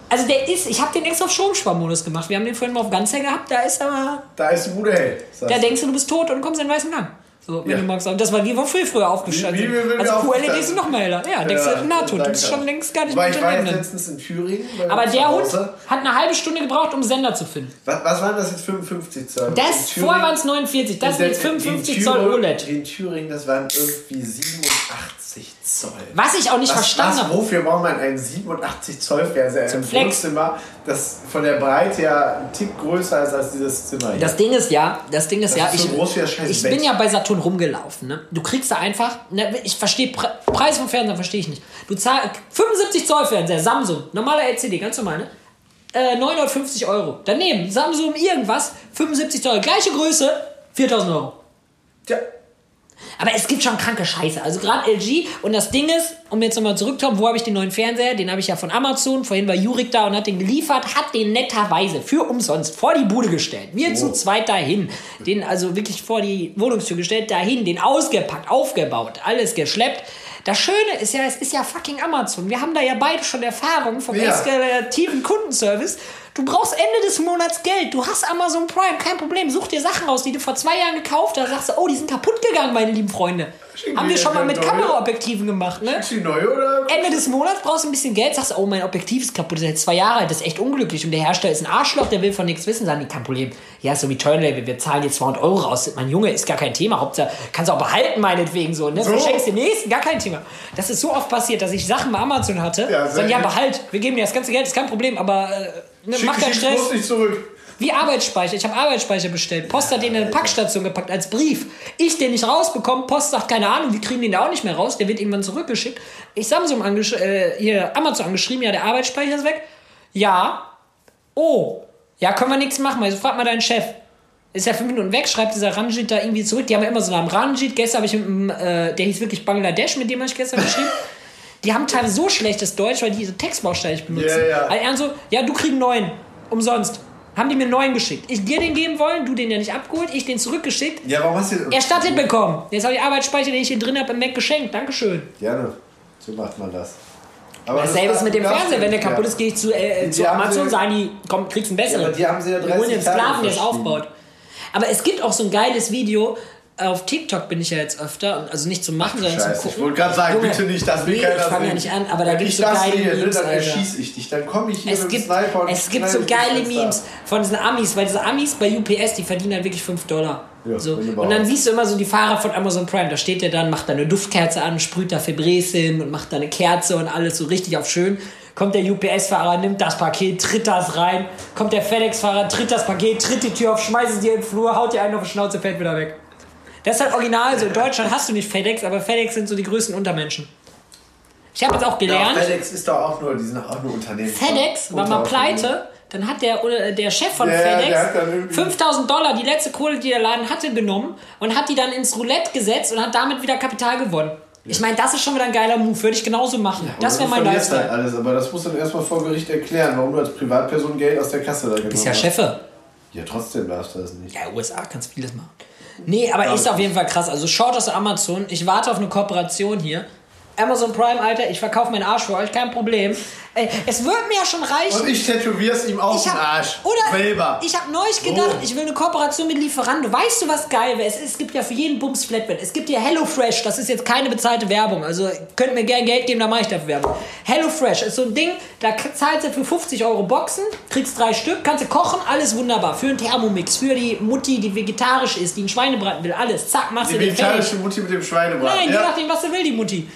S1: Also der ist, ich habe den extra auf Stromsparmodus gemacht. Wir haben den vorhin mal auf Ganzer gehabt, da ist aber,
S2: Da ist die Bude hell.
S1: da denkst du, du bist tot und kommst in den weißen Gang. So, wenn
S2: Ja.
S1: du magst. Und das war wie wir früher, aufgestanden
S2: Wie-
S1: Also QLEDs sind noch mal heller. Ja, denkst du, na tot, du bist schon längst gar nicht mehr
S2: ich war letztens in Thüringen.
S1: Aber der Hund hat eine halbe Stunde gebraucht, um Sender zu finden.
S2: Was, was waren das jetzt 55 Zoll?
S1: Das, vorher waren es 49, das
S2: in
S1: sind jetzt
S2: der- in
S1: 55 Zoll OLED.
S2: In Thüringen, das waren irgendwie 87 Zoll.
S1: Was ich auch nicht
S2: Was,
S1: verstanden habe.
S2: wofür braucht man einen 87 Zoll Fernseher im
S1: Flex.
S2: Wohnzimmer, das von der Breite ja ein Tick größer ist als dieses Zimmer hier.
S1: Das Ding ist ja, das Ding ist
S2: Das
S1: ja,
S2: ist so
S1: ich,
S2: groß wie das scheiß
S1: ich
S2: Bett.
S1: bin ja bei Saturn rumgelaufen. Ne? Du kriegst da einfach, ne, ich verstehe Pre Preis vom Fernseher verstehe ich nicht. Du zahlst 75 Zoll Fernseher, Samsung, normaler LCD, ganz normal, ne? Äh, 950 Euro. Daneben Samsung irgendwas, 75 Zoll, gleiche Größe, 4000 Euro.
S2: Tja,
S1: Aber es gibt schon kranke Scheiße. Also gerade LG und das Ding ist, um jetzt nochmal zurückzukommen, wo habe ich den neuen Fernseher? Den habe ich ja von Amazon. Vorhin war Jurik da und hat den geliefert, hat den netterweise für umsonst vor die Bude gestellt. Wir zu zweit dahin. Den also wirklich vor die Wohnungstür gestellt, dahin, den ausgepackt, aufgebaut, alles geschleppt. Das Schöne ist ja, es ist ja fucking Amazon. Wir haben da ja beide schon Erfahrung vom
S2: Ja.
S1: eskalativen Kundenservice. Du brauchst Ende des Monats Geld. Du hast Amazon Prime, kein Problem. Such dir Sachen raus, die du vor zwei Jahren gekauft hast. Sagst du, oh, die sind kaputt gegangen, meine lieben Freunde.
S2: Schicken
S1: Haben wir schon mal mit
S2: neue?
S1: Kameraobjektiven gemacht, ne?
S2: ist die neue oder?
S1: Ende des Monats brauchst du ein bisschen Geld, sagst du, oh, mein Objektiv ist kaputt, das ist jetzt zwei Jahre alt, das ist echt unglücklich. Und der Hersteller ist ein Arschloch, der will von nichts wissen, sagen die, kein Problem. Ja, so wie Turnlabel, wir zahlen dir 200 Euro raus. Mein Junge, ist gar kein Thema, Hauptsache, kannst du auch behalten, meinetwegen so, ne?
S2: So.
S1: Verschenkst den nächsten, gar kein Thema. Das ist so oft passiert, dass ich Sachen bei Amazon hatte,
S2: Ja,
S1: sagen, ja, behalt, wir geben dir das ganze Geld, ist kein Problem, aber äh, ne,
S2: Schick,
S1: mach keinen Stress.
S2: bloß nicht zurück.
S1: Wie Arbeitsspeicher. Ich habe Arbeitsspeicher bestellt. Post hat den in eine Packstation gepackt als Brief. Ich den nicht rausbekommen. Post sagt, keine Ahnung, wir kriegen den da auch nicht mehr raus. Der wird irgendwann zurückgeschickt. Ich Samsung angesch äh, hier Amazon angeschrieben, ja, der Arbeitsspeicher ist weg. Ja. Oh. Ja, können wir nichts machen. Also frag mal deinen Chef. Ist ja fünf Minuten weg, schreibt dieser Ranjit da irgendwie zurück. Die haben ja immer so einen Namen Ranjit. Gestern habe ich mit dem, äh, der hieß wirklich Bangladesch, mit dem habe ich gestern geschrieben. Die haben teilweise so schlechtes Deutsch, weil die diese Textbausteine nicht benutzen.
S2: Ja, ja.
S1: Also er so, ja, du kriegst neuen. Umsonst. Haben die mir neuen geschickt. Ich dir den geben wollen, du den ja nicht abgeholt, ich den zurückgeschickt.
S2: Ja, warum hast du
S1: Erstattet bekommen. Jetzt habe ich Arbeitsspeicher, den ich hier drin habe, im Mac geschenkt. Dankeschön.
S2: Gerne. So macht man das. Aber
S1: Dasselbe ist mit dem
S2: das-
S1: Fernseher. Wenn der
S2: ja.
S1: kaputt ist, gehe ich zu, äh, zu Amazon,
S2: sie-
S1: sagen die, komm, kriegst einen besseren.
S2: Ja, aber die haben sie ja
S1: Wir holen
S2: 30
S1: den Sklaven, der es aufbaut. Aber es gibt auch so ein geiles Video. Auf TikTok bin ich ja jetzt öfter, und- also nicht zum Machen, sondern zum
S2: Scheiße,
S1: Gucken.
S2: ich wollte gerade sagen,
S1: Junge,
S2: bitte nicht, das will
S1: nee,
S2: keiner
S1: ich fange ja nicht an, aber da gibt es
S2: ich
S1: so
S2: das
S1: geile
S2: sehe, ne,
S1: Memes,
S2: dann erschieße ich dich. Dann komme ich hier
S1: Es
S2: mit
S1: gibt,
S2: Sniper und
S1: es gibt so geile. Memes von diesen Amis, weil diese Amis bei UPS, die verdienen halt wirklich 5 Dollar.
S2: Ja,
S1: so. Und dann siehst du immer so die Fahrer von Amazon Prime, da steht der dann, macht da eine Duftkerze an, sprüht da Febreze hin und macht da eine Kerze und alles so richtig auf schön. Kommt der UPS-Fahrer, nimmt das Paket, tritt das rein. Kommt der FedEx-Fahrer, tritt das Paket, tritt die Tür auf, schmeißt es dir in den Flur, haut dir einen auf die Schnauze, fällt wieder weg. Das ist halt original so. In Deutschland hast du nicht FedEx, aber FedEx sind so die größten Untermenschen. Ich habe jetzt auch
S2: Ja,
S1: gelernt.
S2: FedEx ist doch auch nur, die sind auch nur Unternehmen.
S1: FedEx war mal pleite, dann hat der, der Chef von
S2: Ja,
S1: FedEx
S2: hat dann irgendwie-
S1: 5000 Dollar, die letzte Kohle, die der Laden hatte, genommen und hat die dann ins Roulette gesetzt und hat damit wieder Kapital gewonnen. Ich meine, das ist schon wieder ein geiler Move, würde ich genauso machen. das wäre mein
S2: verlierst halt
S1: Lifestyle.
S2: alles, aber das musst du dann erstmal vor Gericht erklären, warum du als Privatperson Geld aus der Kasse da genommen
S1: Ist ja
S2: hast.
S1: Chefe.
S2: Ja, trotzdem darfst du das nicht.
S1: Ja, USA kannst vieles machen. Nee, aber ist auf jeden Fall krass. Also schaut aus Amazon. Ich warte auf eine Kooperation hier. Amazon Prime, Alter, ich verkaufe meinen Arsch für euch, kein Problem. Ey, es würde mir ja schon reichen.
S2: Und ich tätowier's ihm auf
S1: Ich
S2: den Arsch.
S1: Oder
S2: Selber.
S1: ich habe neulich gedacht,
S2: So.
S1: ich will eine Kooperation mit Lieferando. Weißt du, was geil wäre? Es, es gibt ja für jeden Bums Flatbed. Es gibt ja HelloFresh, das ist jetzt keine bezahlte Werbung. Also könnt mir gerne Geld geben, da mache ich dafür Werbung. HelloFresh ist so ein Ding, da zahlst du für 50 Euro Boxen, kriegst drei Stück, kannst du kochen, alles wunderbar. Für einen Thermomix, für die Mutti, die vegetarisch ist, die einen Schweinebraten will, alles. Zack, machst
S2: Die
S1: du den fertig.
S2: vegetarische Mutti mit dem Schweinebraten.
S1: Nein, je
S2: ja.
S1: nachdem, was sie will, die Mutti.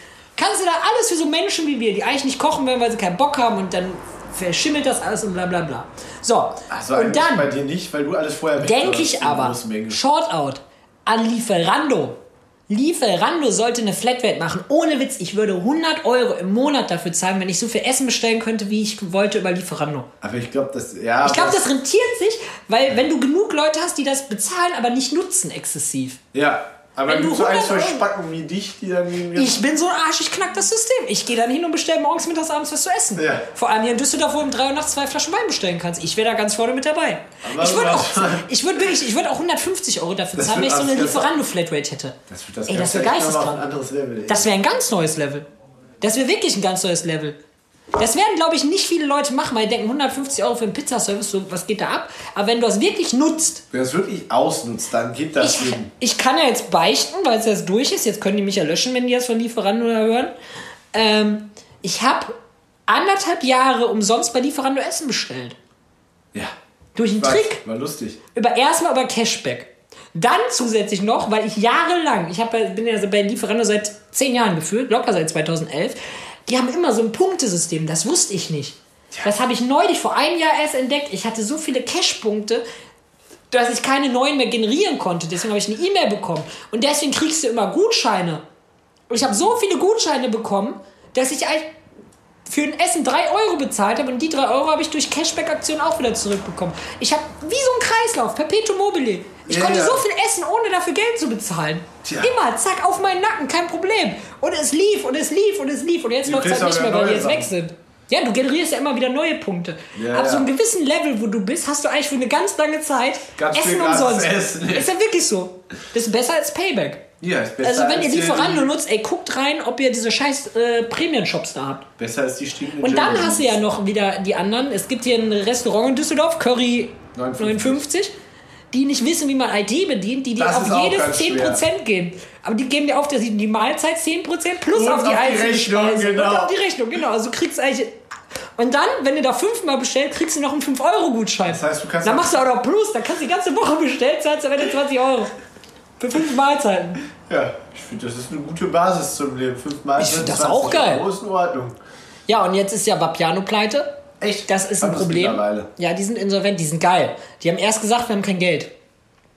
S1: Kannst du da alles für so Menschen wie wir, die eigentlich nicht kochen wollen, weil sie keinen Bock haben und dann verschimmelt das alles und bla bla bla. So,
S2: Also
S1: und
S2: eigentlich bei
S1: dann
S2: dir nicht, weil du alles vorher
S1: denke ich aber. Shortout an Lieferando. Lieferando sollte eine Flatrate machen. Ohne Witz, ich würde 100 Euro im Monat dafür zahlen, wenn ich so viel Essen bestellen könnte, wie ich wollte über Lieferando.
S2: Aber ich glaube, das. Ja,
S1: Ich glaube, das rentiert sich, weil wenn du genug Leute hast, die das bezahlen, aber nicht nutzen exzessiv.
S2: Ja, aber
S1: Wenn du
S2: so ein,
S1: 100
S2: zwei
S1: Euro-
S2: Spacken wie dich, die dann.
S1: Ich bin so ein Arsch, ich knack das System. Ich gehe dann hin und bestelle morgens, mittags, abends was zu essen.
S2: Ja.
S1: Vor allem hier in Düsseldorf, wo du um drei Uhr nachts zwei Flaschen Wein bestellen kannst. Ich wäre da ganz vorne mit dabei.
S2: Aber
S1: ich würde auch, ich würde wirklich, ich würde auch 150 Euro dafür zahlen, wenn ich so eine Lieferando-Flatrate hätte.
S2: Das das
S1: Ey, das wäre geisteskrank. Das wäre ein ganz neues Level. Das wäre wirklich ein ganz neues Level. Das werden, glaube ich, nicht viele Leute machen, weil die denken, 150 Euro für einen Pizzaservice, so, was geht da ab? Aber wenn du das wirklich nutzt,
S2: Wer es wirklich ausnutzt, dann geht das
S1: ich,
S2: Sinn.
S1: ich kann ja jetzt beichten, weil es jetzt durch ist. Jetzt können die mich ja löschen, wenn die das von Lieferando hören. Ähm, ich habe anderthalb Jahre umsonst bei Lieferando Essen bestellt.
S2: Ja.
S1: Durch einen
S2: Weiß,
S1: Trick.
S2: War lustig.
S1: Über erstmal über Cashback. Dann zusätzlich noch, weil ich jahrelang, ich hab, bin ja bei Lieferando seit zehn Jahren geführt, locker seit 2011. Die haben immer so ein Punktesystem, das wusste ich nicht. Das habe ich neulich vor einem Jahr erst entdeckt. Ich hatte so viele Cash-Punkte, dass ich keine neuen mehr generieren konnte. Deswegen habe ich eine E-Mail bekommen. Und deswegen kriegst du immer Gutscheine. Und ich habe so viele Gutscheine bekommen, dass ich für ein Essen 3 Euro bezahlt habe und die 3 Euro habe ich durch Cashback-Aktionen auch wieder zurückbekommen. Ich habe wie so ein Kreislauf, Perpetuum mobile. Ich
S2: Ja,
S1: konnte
S2: ja.
S1: so viel essen, ohne dafür Geld zu bezahlen.
S2: Tja.
S1: Immer, zack, auf meinen Nacken, kein Problem. Und es lief und es lief und es lief und jetzt läuft es halt nicht mehr, weil die
S2: neue
S1: jetzt weg sind. Ja, du generierst ja immer wieder neue Punkte.
S2: Ja,
S1: Ab so einem gewissen Level, wo du bist, hast du eigentlich für eine ganz lange Zeit
S2: Ganz
S1: Essen umsonst.
S2: Essen.
S1: Ist ja wirklich so. Das ist besser als Payback.
S2: Ja, ist besser
S1: Also wenn ihr
S2: als die-
S1: Lieferando nutzt, ey, guckt rein, ob ihr diese scheiß äh, Prämien-Shops da habt.
S2: Besser als die stinkenden
S1: Und dann hast du ja noch wieder die anderen. Es gibt hier ein Restaurant in Düsseldorf, Curry
S2: 59.
S1: 59, die nicht wissen, wie man ID bedient, die dir auf jedes
S2: ganz
S1: 10% geben. Aber die geben dir auf dass die Mahlzeit 10% plus
S2: Und
S1: auf die
S2: auf die Rechnung, genau.
S1: Und auf die Rechnung, genau. Also du kriegst eigentlich... Und dann, wenn du da fünfmal bestellst, kriegst du noch einen 5-Euro-Gutschein.
S2: Das heißt, du kannst
S1: Dann machst du auch noch Plus, dann kannst du die ganze Woche bestellen, zahlst du am Ende 20 Euro. Für fünf Mahlzeiten.
S2: Ja, ich finde, das ist eine gute Basis zum Leben. Fünfmal
S1: Ich find das
S2: 20
S1: auch geil.
S2: Euro ist in Ordnung.
S1: Ja, und jetzt ist ja Vapiano pleite.
S2: Echt?
S1: Das ist ein
S2: wir's
S1: Problem. Ja, die sind insolvent, die sind geil. Die haben erst gesagt, wir haben kein Geld.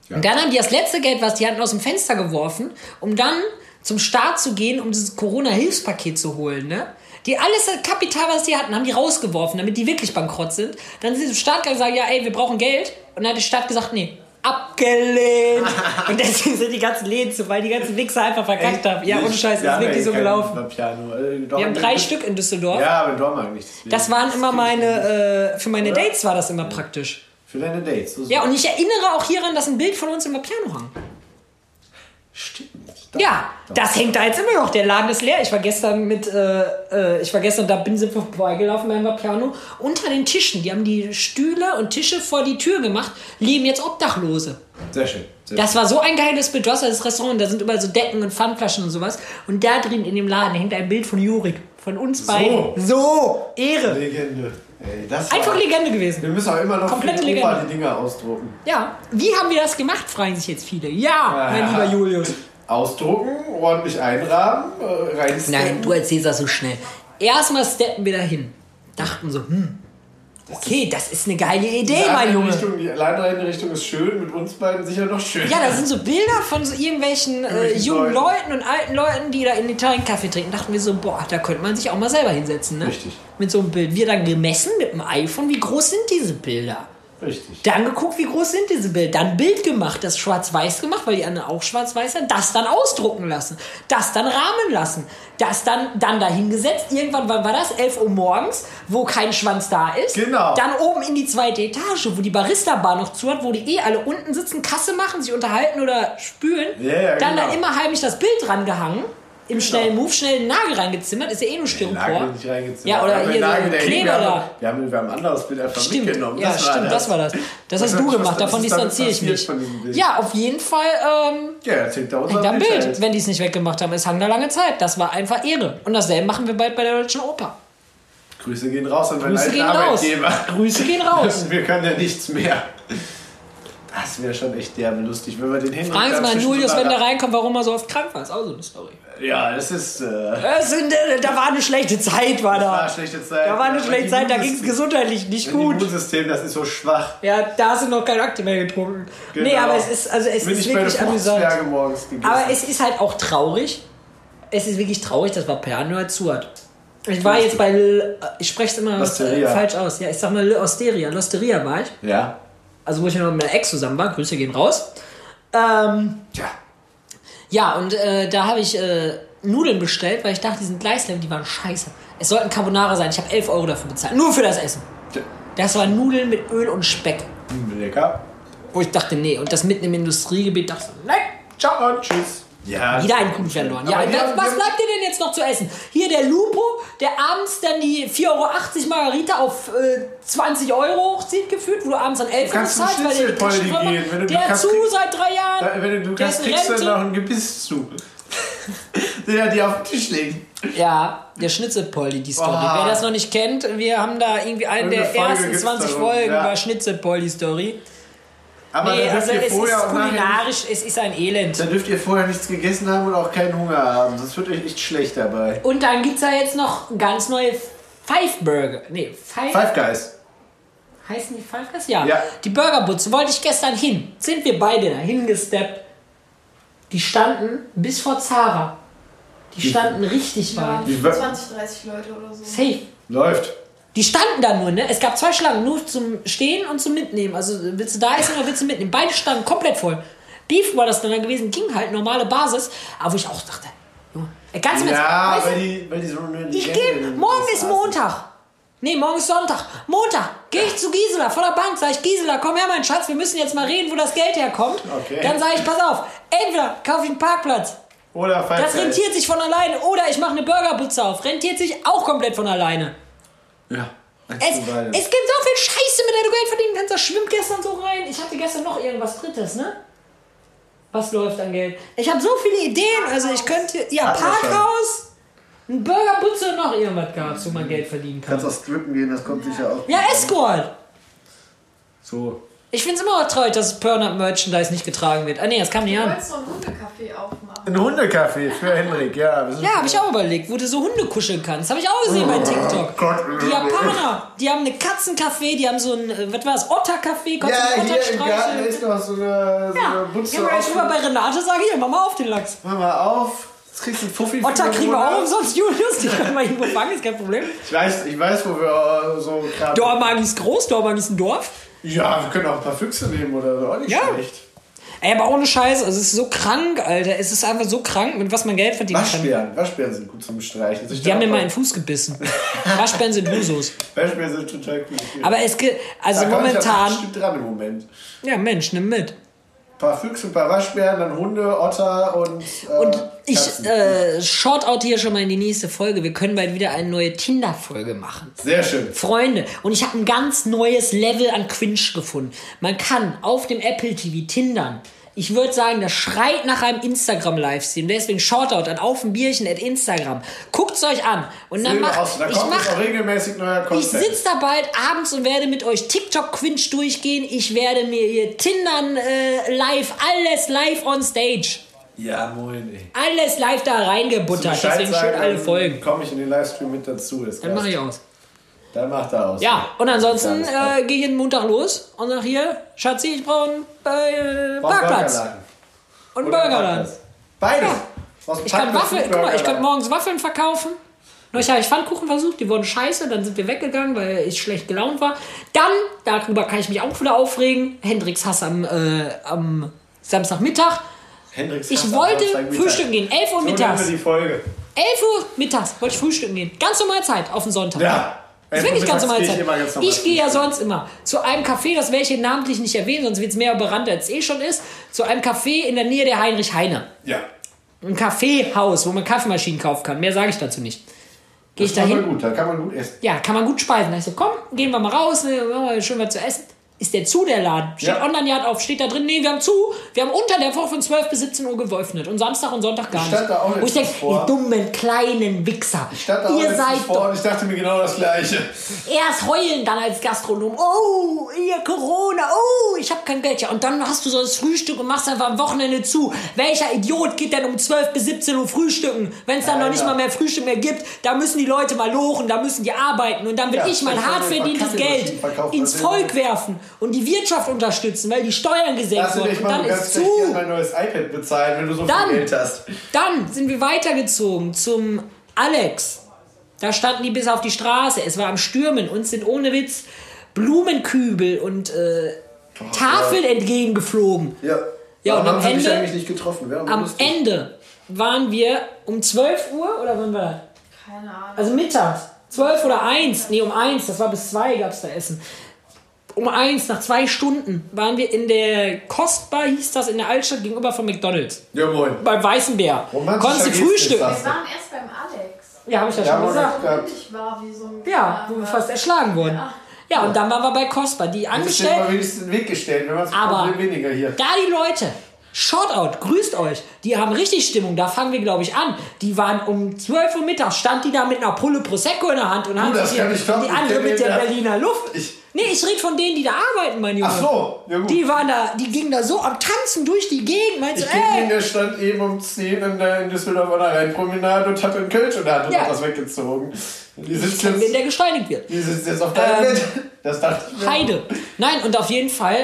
S1: Und dann haben die das letzte Geld, was die hatten, aus dem Fenster geworfen, um dann zum Staat zu gehen, um dieses Corona-Hilfspaket zu holen, ne? Die alles das Kapital, was die hatten, haben die rausgeworfen, damit die wirklich bankrott sind. Dann sind sie zum Staat gegangen und sagen, ja, ey, wir brauchen Geld. Und dann hat der Staat gesagt, nee, abgelehnt. und deswegen sind die ganzen Läden zu, weil die ganzen Wichser einfach verkackt haben. Ja, ohne Scheiß,
S2: Wir
S1: ist wirklich so gelaufen.
S2: Piano. Äh,
S1: Wir haben drei Stück in Düsseldorf.
S2: Ja, aber in Dortmund nicht. Deswegen.
S1: Das waren immer meine, äh, für meine
S2: Oder?
S1: Dates war das immer praktisch.
S2: Für deine Dates. So
S1: Ja, und ich erinnere auch hieran, dass ein Bild von uns im Piano hang.
S2: Stimmt.
S1: Ja, das hängt da jetzt immer noch. Der Laden ist leer. Ich war gestern mit, äh, äh, ich war gestern, da bin sind wir vorbeigelaufen beim Vapiano. Unter den Tischen, die haben die Stühle und Tische vor die Tür gemacht, leben jetzt Obdachlose.
S2: Sehr schön. Sehr
S1: Das war so ein geiles Bild. Du hast das Restaurant, da sind überall so Decken und Pfandflaschen und sowas. Und da drin in dem Laden hängt ein Bild von Jurik. Von uns beiden. So,
S2: schön.
S1: Ehre.
S2: Legende. Ey,
S1: Einfach Legende gewesen.
S2: Wir müssen auch immer noch
S1: Komplette Legende.
S2: die Dinger ausdrucken.
S1: Ja, wie haben wir das gemacht, fragen sich jetzt viele. Ja, mein
S2: Ja.
S1: lieber Julius.
S2: Ausdrucken, ordentlich einrahmen, äh, reinstecken.
S1: Nein, du erzählst das so schnell. Erstmal steppen wir dahin. Dachten so, hm, okay, das ist eine geile Idee, mein Junge.
S2: Richtung, die alleine Richtung ist schön, mit uns beiden sicher noch schön.
S1: Ja, da sind so Bilder von so irgendwelchen äh, jungen
S2: Leuten.
S1: Leuten und alten Leuten, die da in Italien Kaffee trinken. Dachten wir so, boah, da könnte man sich auch mal selber hinsetzen, ne?
S2: Richtig.
S1: Mit so einem Bild. Wir dann gemessen mit dem iPhone, wie groß sind diese Bilder?
S2: Richtig.
S1: Dann geguckt, wie groß sind diese Bilder. Dann Bild gemacht, das schwarz-weiß gemacht, weil die anderen auch schwarz-weiß sind. Das dann ausdrucken lassen. Das dann rahmen lassen. Das dann, dann dahingesetzt. Irgendwann, wann war das? 11 Uhr morgens, wo kein Schwanz da ist.
S2: Genau.
S1: Dann oben in die zweite Etage, wo die Barista-Bar noch zu hat, wo die eh alle unten sitzen, Kasse machen, sich unterhalten oder spülen.
S2: Ja, ja,
S1: dann
S2: genau.
S1: da immer heimlich das Bild dran gehangen. Im schnellen Move, schnell den Nagel reingezimmert. Ist ja eh nur Styropor.
S2: Nagel nicht reingezogen.
S1: Ja, oder hier so
S2: Nagel, hing,
S1: Kleber da.
S2: Wir haben, wir haben ein anderes Bild einfach
S1: Stimmt,
S2: mitgenommen.
S1: ja,
S2: das
S1: stimmt, das war das. Das hast du gemacht, davon distanziere ich mich. Ja, auf jeden Fall ähm,
S2: Ja, jetzt hängt da
S1: hängt ein
S2: Bild.
S1: Bild,
S2: halt.
S1: wenn die es nicht weggemacht haben. Es hang da lange Zeit. Das war einfach Ehre. Und dasselbe machen wir bald bei der Deutschen Oper.
S2: Grüße gehen raus an meinen alten
S1: gehen raus.
S2: Arbeitgeber.
S1: Grüße gehen raus.
S2: Wir können ja nichts mehr. Das wäre schon echt derbe lustig, wenn wir den Henrik
S1: Fragen Sie mal Julius,
S2: so
S1: wenn der reinkommt, warum er so oft krank war. Ist auch so eine Story.
S2: Ja, das ist. Äh,
S1: Es sind, äh, da war eine schlechte Zeit, war
S2: war
S1: da.
S2: eine schlechte Zeit.
S1: Da war eine
S2: Aber
S1: schlechte Zeit, da ging es gesundheitlich nicht gut.
S2: Immunsystem, das ist so schwach.
S1: Ja, da hast du noch kein Akte mehr getrunken. Nee,
S2: Genau.
S1: aber es ist, also es
S2: Bin
S1: ist wirklich amüsant. Aber es ist halt auch traurig. Es ist wirklich traurig, dass Vaperno halt zu hat. Ich war jetzt bei, L- ich spreche es immer
S2: L'Osteria.
S1: äh, falsch aus. Ja, ich sag mal Le Osteria. L'Osteria war ich.
S2: ja.
S1: Also wo ich noch mit meiner Ex zusammen war. Grüße gehen raus. Ähm,
S2: Tja.
S1: Ja, und äh, da habe ich äh, Nudeln bestellt, weil ich dachte, die sind Gleislevel, die waren scheiße. Es sollten Carbonara sein. Ich habe 11 Euro dafür bezahlt. Nur für das Essen. Das waren Nudeln mit Öl und Speck.
S2: Lecker.
S1: Wo ich dachte, nee. Und das mitten im Industriegebiet dachte ich, nein, ciao.
S2: Und tschüss. Ja.
S1: Wieder ein Kuh verloren. Ja,
S2: die
S1: was,
S2: haben-
S1: was
S2: die
S1: bleibt dir denn jetzt noch zu essen? Hier der Lupo, der abends dann die 4,80 Euro Margarita auf äh, 20 Euro hochzieht, gefühlt, wo du abends dann 11 Euro
S2: kannst zum
S1: zahlst, weil der die macht.
S2: gehen, wenn du- du
S1: Der hat
S2: kannst
S1: zu
S2: krieg-
S1: seit drei Jahren.
S2: Da, wenn du, du kannst, kriegst du
S1: Rente.
S2: noch ein Gebiss zu. Den er dir auf den Tisch legt.
S1: Ja, der Schnitzelpoldi, die Story.
S2: Boah.
S1: Wer das noch nicht kennt, wir haben da irgendwie eine der ersten
S2: gibt's
S1: 20
S2: darum,
S1: Folgen
S2: ja.
S1: über Schnitzelpoldi-Story.
S2: Aber
S1: Nee,
S2: dann dürft
S1: also
S2: ihr
S1: es ist
S2: vorher auch nachher nicht,
S1: kulinarisch, es ist ein Elend.
S2: dann dürft ihr vorher nichts gegessen haben und auch keinen Hunger haben. Sonst wird euch echt schlecht dabei.
S1: Und dann gibt es da jetzt noch ganz neue Five Burger. Nee, Five,
S2: Five Guys.
S1: Heißen die Five Guys? Ja.
S2: Ja.
S1: Die Burgerbutze wollte ich gestern hin. Sind wir beide da hingesteppt. Die standen bis vor Zara. Die standen richtig
S3: Ja,
S1: weit.
S2: Wie-
S3: 20, 30 Leute oder so.
S1: Safe.
S2: Läuft.
S1: Die standen da nur, ne? Es gab zwei Schlangen, nur zum Stehen und zum Mitnehmen. Also willst du da essen oder willst du mitnehmen? Beide standen komplett voll. Beef war das dann gewesen, ging halt normale Basis. Aber wo ich auch dachte, Junge, ganz im
S2: Ja, weil die, weil die so eine
S1: Ich gehe, morgen ist. Montag. Nee, morgen ist Sonntag. Montag gehe ich zu Gisela von der Bank, sage ich, Gisela, komm her, mein Schatz, wir müssen jetzt mal reden, wo das Geld herkommt.
S2: Okay.
S1: Dann sage ich, pass auf, entweder kaufe ich einen Parkplatz,
S2: Oder Five
S1: das rentiert sich von alleine, oder ich mache eine Burgerbutze auf, rentiert sich auch komplett von alleine.
S2: Ja.
S1: Es, es gibt so viel Scheiße, mit der du Geld verdienen kannst. Das schwimmt gestern so rein. Ich hatte gestern noch irgendwas Drittes, ne? Was läuft an Geld? Ich habe so viele Ideen. Also ich könnte, ja,
S2: schon.
S1: Parkhaus, ein Burgerbutze und noch irgendwas gab's, wo man Geld verdienen kann.
S2: Kannst auch strippen gehen, das kommt sicher auch.
S1: Ja. Escort.
S2: So.
S1: Ich find's immer noch traurig, dass Burnout Merchandise nicht getragen wird. Ah nee, das kam nicht
S3: Du
S1: an.
S3: wolltest so einen Hundecafé aufmachen.
S2: Ein Hundecafé für Henrik, ja.
S1: Ja, habe ich auch überlegt, wo du so Hunde kuscheln kannst. Habe ich auch gesehen bei TikTok.
S2: Gott.
S1: Die Japaner, die haben eine Katzencafé, die haben so ein, äh, was war das, konntest
S2: Ja, hier im Garten ist noch so eine, so
S1: Ja,
S2: eine Butze.
S1: wir jetzt rüber bei Renate, sag hier, mach mal auf den Lachs.
S2: Mach mal auf. Jetzt kriegst du einen Fuffi.
S1: Otter kriegen wir auch umsonst, Julius. Die können wir irgendwo fangen, ist kein Problem.
S2: Ich weiß, ich weiß, wo wir äh, so gerade.
S1: Dormagen ist groß, Dormagen ist ein Dorf.
S2: Ja, wir können auch ein paar Füchse nehmen oder so. Auch nicht
S1: Ja.
S2: schlecht.
S1: Ey, aber ohne Scheiß, also es ist so krank, Alter. Es ist einfach so krank, mit was man Geld verdienen kann.
S2: Waschbären. Waschbären sind gut zum Streichen.
S1: Die haben mir mal in den Fuß gebissen. Waschbären sind Husos.
S2: Waschbären sind total cool.
S1: Aber es gibt, also
S2: ich
S1: momentan,
S2: bestimmt dran im Moment.
S1: ja Mensch, nimm mit.
S2: Ein paar Füchse, ein paar Waschbären, dann Hunde, Otter und. Äh,
S1: Und ich
S2: Katzen.
S1: äh, Shoutout hier schon mal in die nächste Folge. Wir können bald wieder eine neue Tinder-Folge machen.
S2: Sehr schön.
S1: Freunde, und ich habe ein ganz neues Level an Cringe gefunden. Man kann auf dem Apple TV tindern. Ich würde sagen, das schreit nach einem Instagram-Livestream. Deswegen Shoutout an auf dem Bierchen at Instagram. Guckt's euch an. Und dann macht,
S2: aus. Da
S1: ich mach,
S2: regelmäßig neuer
S1: ich
S2: Content.
S1: sitze da bald abends und werde mit euch TikTok-Quinch durchgehen. Ich werde mir hier Tindern äh, live, alles live on stage.
S2: Ja, moin, ey.
S1: Alles live da reingebuttert. Deswegen schön alle Folgen.
S2: Komme ich in den Livestream mit dazu.
S1: Dann mache ich aus.
S2: Dann macht er aus.
S1: Ja, und ansonsten äh, gehe ich jeden Montag los und sag hier, Schatzi, ich brauche einen äh, Parkplatz und einen Burgerladen.
S2: Beides.
S1: Ja. Ich kann Waffeln, guck mal, ich könnte
S2: Burgerladen.
S1: morgens Waffeln verkaufen Neulich habe ich Pfannkuchen versucht, die wurden scheiße, dann sind wir weggegangen, weil ich schlecht gelaunt war. Dann, darüber kann ich mich auch wieder aufregen, Hendricks Hass am, äh, am Samstagmittag.
S2: Hendricks
S1: Ich
S2: Hass
S1: wollte frühstücken gehen, 11 Uhr
S2: So
S1: mittags.
S2: wir die Folge.
S1: 11 Uhr mittags wollte ich frühstücken gehen. Ganz normal Zeit auf den Sonntag.
S2: Ja.
S1: Das ist wirklich ganz normal Zeit.
S2: Ich,
S1: Ich gehe ja sonst immer zu einem Café, das werde ich hier namentlich nicht erwähnen, sonst wird es mehr überrannt, als es eh schon ist. Zu einem Café in der Nähe der Heinrich Heine.
S2: Ja.
S1: Ein Kaffeehaus, wo man Kaffeemaschinen kaufen kann. Mehr sage ich dazu nicht. Gehe ich dahin?
S2: man gut, da kann man gut essen.
S1: Ja, kann man gut speisen. Da ich so, komm, gehen wir mal raus, ne, schön was zu essen. Ist der zu, der Laden? Steht
S2: Ja.
S1: online ja drauf, steht da drin, nee, wir haben zu. Wir haben unter der Woche von 12 bis 17 Uhr geöffnet. Und Samstag und Sonntag gar
S2: stand
S1: nicht.
S2: da auch
S1: Wo ich denke, ihr dummen kleinen Wichser.
S2: Ich stand da auch
S1: ihr seid
S2: vor und ich dachte mir genau das Gleiche.
S1: erst heulen dann als Gastronom. Oh, ihr Corona. Oh, ich habe kein Geld. Ja, und dann hast du so das Frühstück und machst einfach am Wochenende zu. Welcher Idiot geht denn um 12 bis 17 Uhr frühstücken? Wenn es dann noch nicht
S2: Alter.
S1: mal mehr Frühstück mehr gibt, da müssen die Leute mal lochen, da müssen die arbeiten. Und dann will
S2: Ja,
S1: ich mein hart verdientes Geld ins
S2: man
S1: Volk werfen und die Wirtschaft unterstützen, weil die Steuern gesenkt wurden. Und
S2: mal
S1: dann
S2: du kannst
S1: ist zu.
S2: mein neues iPad bezahlen, wenn du so
S1: Dann.
S2: viel Geld hast.
S1: Dann sind wir weitergezogen zum Alex. Da standen die bis auf die Straße. Es war am Stürmen. Uns sind ohne Witz Blumenkübel und äh, Tafeln entgegengeflogen.
S2: Ja.
S1: Ja, und
S2: Warum
S1: am
S2: haben sie mich
S1: Ende-
S2: eigentlich nicht getroffen? Wäre
S1: Am
S2: lustig.
S1: Ende waren wir um 12 Uhr oder wann war?
S3: Keine Ahnung.
S1: Also mittags. 12 oder 1. Nee, um 1. Das war bis 2 gab es da Essen. Um 1, nach zwei Stunden, waren wir in der Kostbar, hieß das, in der Altstadt gegenüber von McDonalds.
S2: Ja, moin.
S1: Beim Weißen Bär. Konntest du frühstücken.
S3: Wir waren erst beim Alex.
S1: Ja, habe ich ja
S2: Ja,
S1: schon gesagt.
S2: Ja.
S3: Ich war wie so ein.
S1: Ja, wo wir fast erschlagen wurden. Ja, und dann waren wir bei Kostbar. Die
S2: Das ist dir
S1: angestellt,
S2: mal wenigstens Weg gestellt, wenn man es
S1: Aber-
S2: weniger hier.
S1: da die Leute, Shoutout, grüßt euch. Die haben richtig Stimmung, da fangen wir, glaube ich, an. Die waren um 12 Uhr mittags, stand die da mit einer Pulle Prosecco in der Hand und haben
S2: das
S1: sich die
S2: Ich
S1: andere mit der. Berliner Luft.
S2: Ich-
S1: nee, ich rede von denen, die da arbeiten, mein Junge.
S2: Ach so, ja gut.
S1: Die waren da, die gingen da so am Tanzen durch die Gegend. Meinst
S2: ich
S1: du, ey,
S2: der stand eben um 10 in, der, in Düsseldorf an der Rheinpromenade und hatte einen Kölsch und hat
S1: Ja.
S2: noch was weggezogen. Und Die sitzt
S1: wenn
S2: jetzt,
S1: der gesteinigt wird.
S2: die sitzt jetzt auf deinem
S1: Ähm,
S2: Bett. Das dachte ich mir.
S1: Heide. Nein, und auf jeden Fall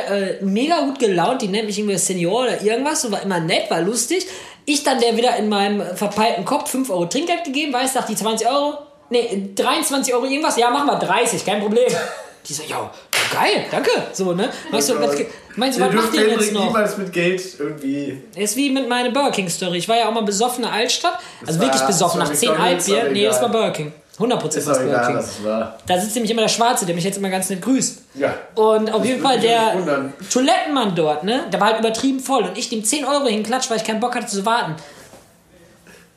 S1: äh, mega gut gelaunt. Die nennt mich irgendwie Senior oder irgendwas. So war immer nett, war lustig. Ich dann der wieder in meinem verpeilten Kopf 5 Euro Trinkgeld gegeben, weiß, dachte die 20 Euro. Nee, 23 Euro irgendwas. Ja, machen wir 30, kein Problem. Die so, ja, geil, danke. So, ne? Weißt du, was,
S2: Gott.
S1: meinst du, was macht ihr jetzt noch?
S2: niemals mit Geld irgendwie.
S1: Ist wie mit meiner Burger King Story. Ich war ja auch mal besoffen in der Altstadt. Also
S2: war-
S1: wirklich besoffen,
S2: das
S1: nach 10
S2: McDonald's,
S1: Altbier. Nee, das war. Burger King. 100%
S2: Ist
S1: was
S2: doch
S1: Burger King. Da sitzt nämlich immer der Schwarze, der mich jetzt immer ganz nett grüßt.
S2: Ja.
S1: Und auf jeden Fall der. Toilettenmann dort, ne? Der war halt übertrieben voll und ich dem 10 Euro hinklatscht, weil ich keinen Bock hatte zu warten.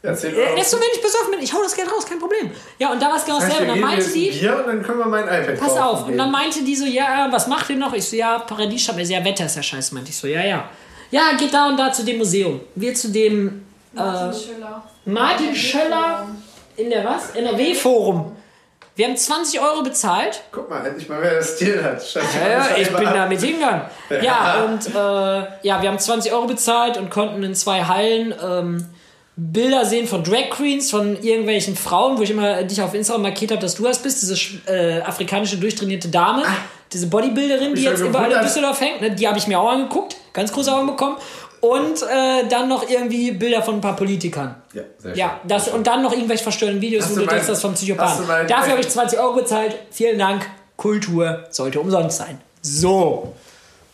S2: Erzähl
S1: Äh, Das ist so, wenn ich besoffen bin, ich hau das Geld raus, kein Problem. Ja, und da war es genau dasselbe. Und dann meinte die,
S2: Bier und dann können wir mein iPad
S1: pass auf, und
S2: gehen.
S1: dann meinte die so, ja, was macht ihr noch? Ich so, ja, Paradies hat mir sehr Wetter ist ja scheiße, meinte ich so, ja, ja. Ja, geht da und da zu dem Museum. Wir zu dem
S3: Martin Schüller.
S1: Martin Schöller in der was? NRW-Forum. Wir haben 20 Euro bezahlt.
S2: Guck mal, endlich mal, wer das Stil hat. Statt
S1: Ja, ja, ich bin
S2: ab.
S1: da mit hingegangen. Ja, und äh, ja, wir haben 20 Euro bezahlt und konnten in zwei Hallen ähm, Bilder sehen von Drag Queens, von irgendwelchen Frauen, wo ich immer dich auf Instagram markiert habe, dass du das bist, diese äh, afrikanische durchtrainierte Dame, diese Bodybuilderin, die jetzt überall in. Düsseldorf hängt, ne, die habe ich mir auch angeguckt, ganz große Augen bekommen. Und äh, dann noch irgendwie Bilder von ein paar Politikern.
S2: Ja, sehr
S1: Ja,
S2: schön.
S1: das, und dann noch irgendwelche verstörenden Videos,
S2: Hast
S1: wo
S2: du
S1: denkst, das ist vom Psychopathen. Dafür habe ich 20 Euro bezahlt. Vielen Dank. Kultur sollte umsonst sein. So.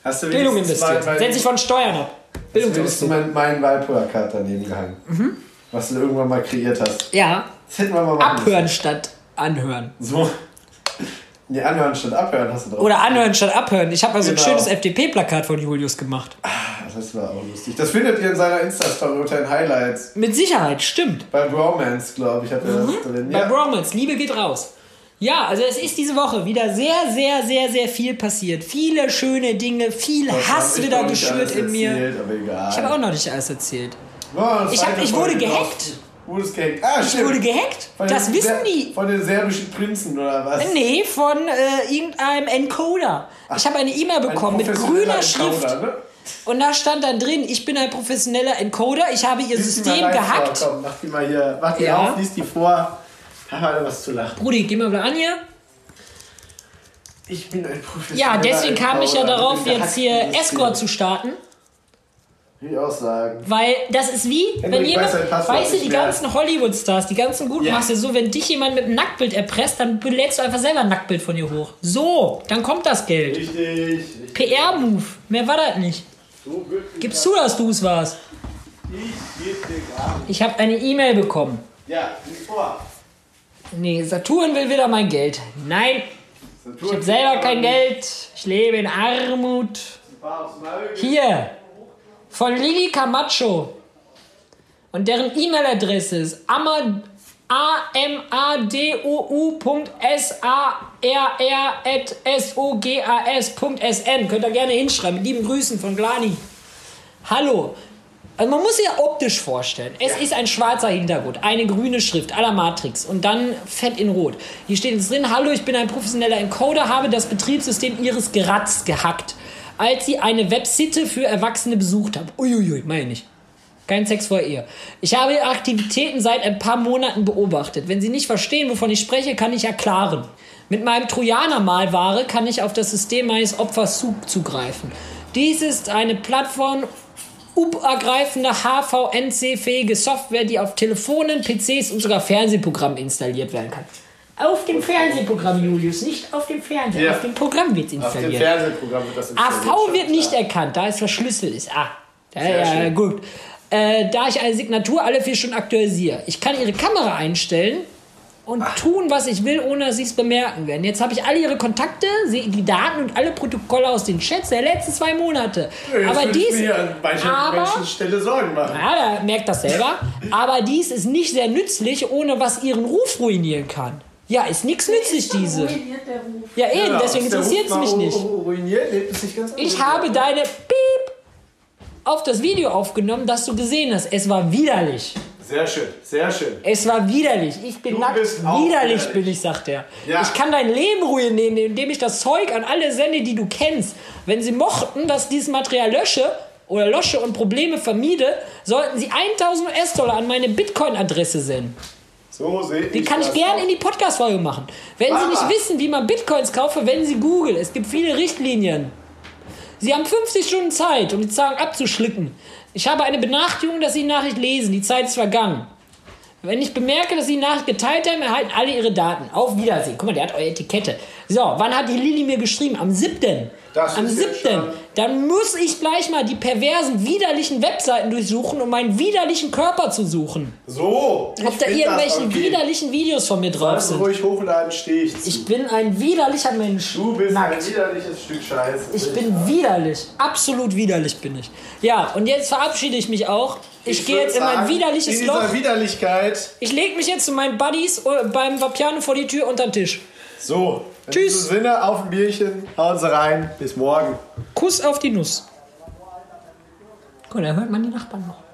S2: Hast du
S1: Bildung investiert. Setz dich von Steuern ab. Bildung
S2: Wenigstens
S1: investiert.
S2: mein, mein Wahlplakat daneben gehangen.
S1: Mhm.
S2: Was du irgendwann mal kreiert hast.
S1: Ja.
S2: Das hätten wir mal machen
S1: Abhören statt anhören.
S2: müssen. So. Nee, anhören statt abhören hast du drauf.
S1: Oder anhören statt abhören. Ich habe mal so ein
S2: Genau.
S1: schönes FDP-Plakat von Julius gemacht.
S2: Das war auch lustig. Das findet ihr in seiner Insta-Story unter den Highlights.
S1: Mit Sicherheit, stimmt.
S2: Bei Bromance, glaube ich, hat er das drin.
S1: Mhm. Bei
S2: Ja.
S1: Bromance, Liebe geht raus. Ja, also es ist diese Woche wieder sehr, sehr, sehr, sehr viel passiert. Viele schöne Dinge, viel
S2: Das
S1: Hass
S2: ich
S1: wieder geschürt in mir.
S2: Erzählt.
S1: Ich habe auch noch nicht alles erzählt.
S2: Boah,
S1: Ich hab- ich wurde gehackt.
S2: Wurdest gehackt. Ah,
S1: Ich
S2: stimmt.
S1: wurde gehackt.
S2: Von
S1: Das wissen
S2: Ser-
S1: die.
S2: Von den serbischen Prinzen oder was?
S1: Nee, von äh, irgendeinem Encoder. Ich habe eine E-Mail
S2: Ein
S1: bekommen mit
S2: professioneller
S1: grüner Schrift.
S2: Encoder, ne?
S1: Und da stand dann drin, ich bin ein professioneller Encoder, ich habe ihr System gehackt.
S2: Vor. Komm, mach die mal hier. Mach die
S1: Ja.
S2: auf, lies die vor. Hab alle was zu lachen.
S1: Brudi, geh mal wieder an hier.
S2: Ich bin ein professioneller
S1: Ja, deswegen kam ich ja darauf, jetzt hier Escort zu starten.
S2: Will ich auch sagen.
S1: Weil das ist wie, wenn
S2: Henrik
S1: jemand,
S2: weiß
S1: weißt du, die
S2: mehr.
S1: ganzen Hollywood-Stars, die ganzen guten
S2: Ja.
S1: machst du so, wenn dich jemand mit einem Nacktbild erpresst, dann lädst du einfach selber ein Nacktbild von ihr hoch. So, dann kommt das Geld.
S2: Richtig.
S1: PR-Move, mehr war das nicht.
S2: So wirklich.
S1: Gibst du, dass du es warst?
S2: Ich geb dir.
S1: Ich habe eine E-Mail bekommen.
S2: Ja, vor.
S1: Nee, Saturn will wieder mein Geld. Nein, ich habe selber kein Geld. Ich lebe in Armut. Hier, von Lili Camacho. Und deren E-Mail-Adresse ist ama- amadou.sar.sogas.sn. Könnt ihr gerne hinschreiben. Mit lieben Grüßen von Glani. Hallo. Also man muss sich ja optisch vorstellen. Es ist ein schwarzer Hintergrund, eine grüne Schrift aller Matrix und dann fett in rot. Hier steht jetzt drin, hallo, ich bin ein professioneller Encoder, habe das Betriebssystem Ihres geratzt gehackt, als Sie eine Webseite für Erwachsene besucht haben. Uiuiui, meine ich. Kein Sex vor Ehe. Ich habe Ihre Aktivitäten seit ein paar Monaten beobachtet. Wenn Sie nicht verstehen, wovon ich spreche, kann ich erklären. Mit meinem Trojaner-Malware kann ich auf das System meines Opfers zu- zugreifen. Dies ist eine Plattform übergreifende HVNC-fähige Software, die auf Telefonen, PCs und sogar Fernsehprogrammen installiert werden kann. Auf dem Fernsehprogramm, Julius, nicht auf dem Fernseher.
S2: Ja.
S1: Auf dem Programm wird es
S2: Auf dem
S1: installiert.
S2: Fernsehprogramm wird das installiert.
S1: AV wird nicht
S2: klar.
S1: erkannt, da es verschlüsselt ist. Ah, ja,
S2: Sehr
S1: ja,
S2: schön.
S1: gut. Äh, da ich eine Signatur alle vier Stunden aktualisiere. Ich kann ihre Kamera einstellen und tun, was ich will, ohne dass sie es bemerken werden. Jetzt habe ich alle ihre Kontakte, die Daten und alle Protokolle aus den Chats der letzten zwei Monate.
S2: Jetzt
S1: aber dies,
S2: mir an manchen
S1: aber,
S2: Menschen Stelle Sorgen machen.
S1: ja, der merkt das selber. Aber dies ist nicht sehr nützlich, ohne was ihren Ruf ruinieren kann. Ja, ist nichts nützlich, diese.
S3: Ruiniert der Ruf.
S1: Ja, eben,
S2: Ja,
S1: deswegen
S2: ist der
S1: interessiert es mich nicht.
S2: ru- Ruiniert, lebt es sich ganz
S1: Ich habe deine Piep auf das Video aufgenommen, das du gesehen hast. Es war widerlich.
S2: Sehr schön, sehr schön.
S1: Es war widerlich. Ich bin
S2: Du
S1: nackt.
S2: bist auch
S1: Widerlich,
S2: widerlich.
S1: bin ich, sagt er.
S2: Ja.
S1: Ich kann dein Leben ruinieren, indem ich das Zeug an alle sende, die du kennst. Wenn sie mochten, dass dieses Material lösche oder lösche und Probleme vermiede, sollten sie 1000 US-Dollar an meine Bitcoin-Adresse senden.
S2: So sehe ich
S1: Die kann ich gerne in die Podcast-Folge machen. Wenn Sie
S2: Mach
S1: nicht wissen, wie man Bitcoins kauft, verwenden Sie Google. Es gibt viele Richtlinien. Sie haben 50 Stunden Zeit, um die Zahlen abzuschlicken. Ich habe eine Benachrichtigung, dass Sie die Nachricht lesen. Die Zeit ist vergangen. Wenn ich bemerke, dass Sie die Nachricht geteilt haben, erhalten alle Ihre Daten. Auf Wiedersehen. Guck mal, der hat eure Etikette. So, wann hat die Lilly mir geschrieben? Am 7.
S2: Das
S1: Am
S2: ist jetzt
S1: 7.
S2: schon-
S1: Dann muss ich gleich mal die perversen, widerlichen Webseiten durchsuchen, um meinen widerlichen Körper zu suchen.
S2: So. ich
S1: Ob da irgendwelche
S2: okay.
S1: widerlichen Videos von mir drauf sind.
S2: ruhig hochladen, stehe ich zu.
S1: Ich bin ein widerlicher Mensch.
S2: du bist
S1: Nackt.
S2: ein widerliches Stück Scheiße.
S1: Ich bin widerlich. Absolut widerlich bin ich. Ja, und jetzt verabschiede ich mich auch. Ich, gehe
S2: würd
S1: jetzt in mein
S2: sagen,
S1: widerliches
S2: In
S1: Loch.
S2: Widerlichkeit.
S1: Ich lege mich jetzt zu meinen Buddies äh, beim Vapiano vor die Tür unter den Tisch.
S2: So. In
S1: Tschüss.
S2: diesem Sinne, auf ein Bierchen. Hauen Sie rein. Bis morgen.
S1: Kuss auf die Nuss. Guck, da hört man die Nachbarn noch.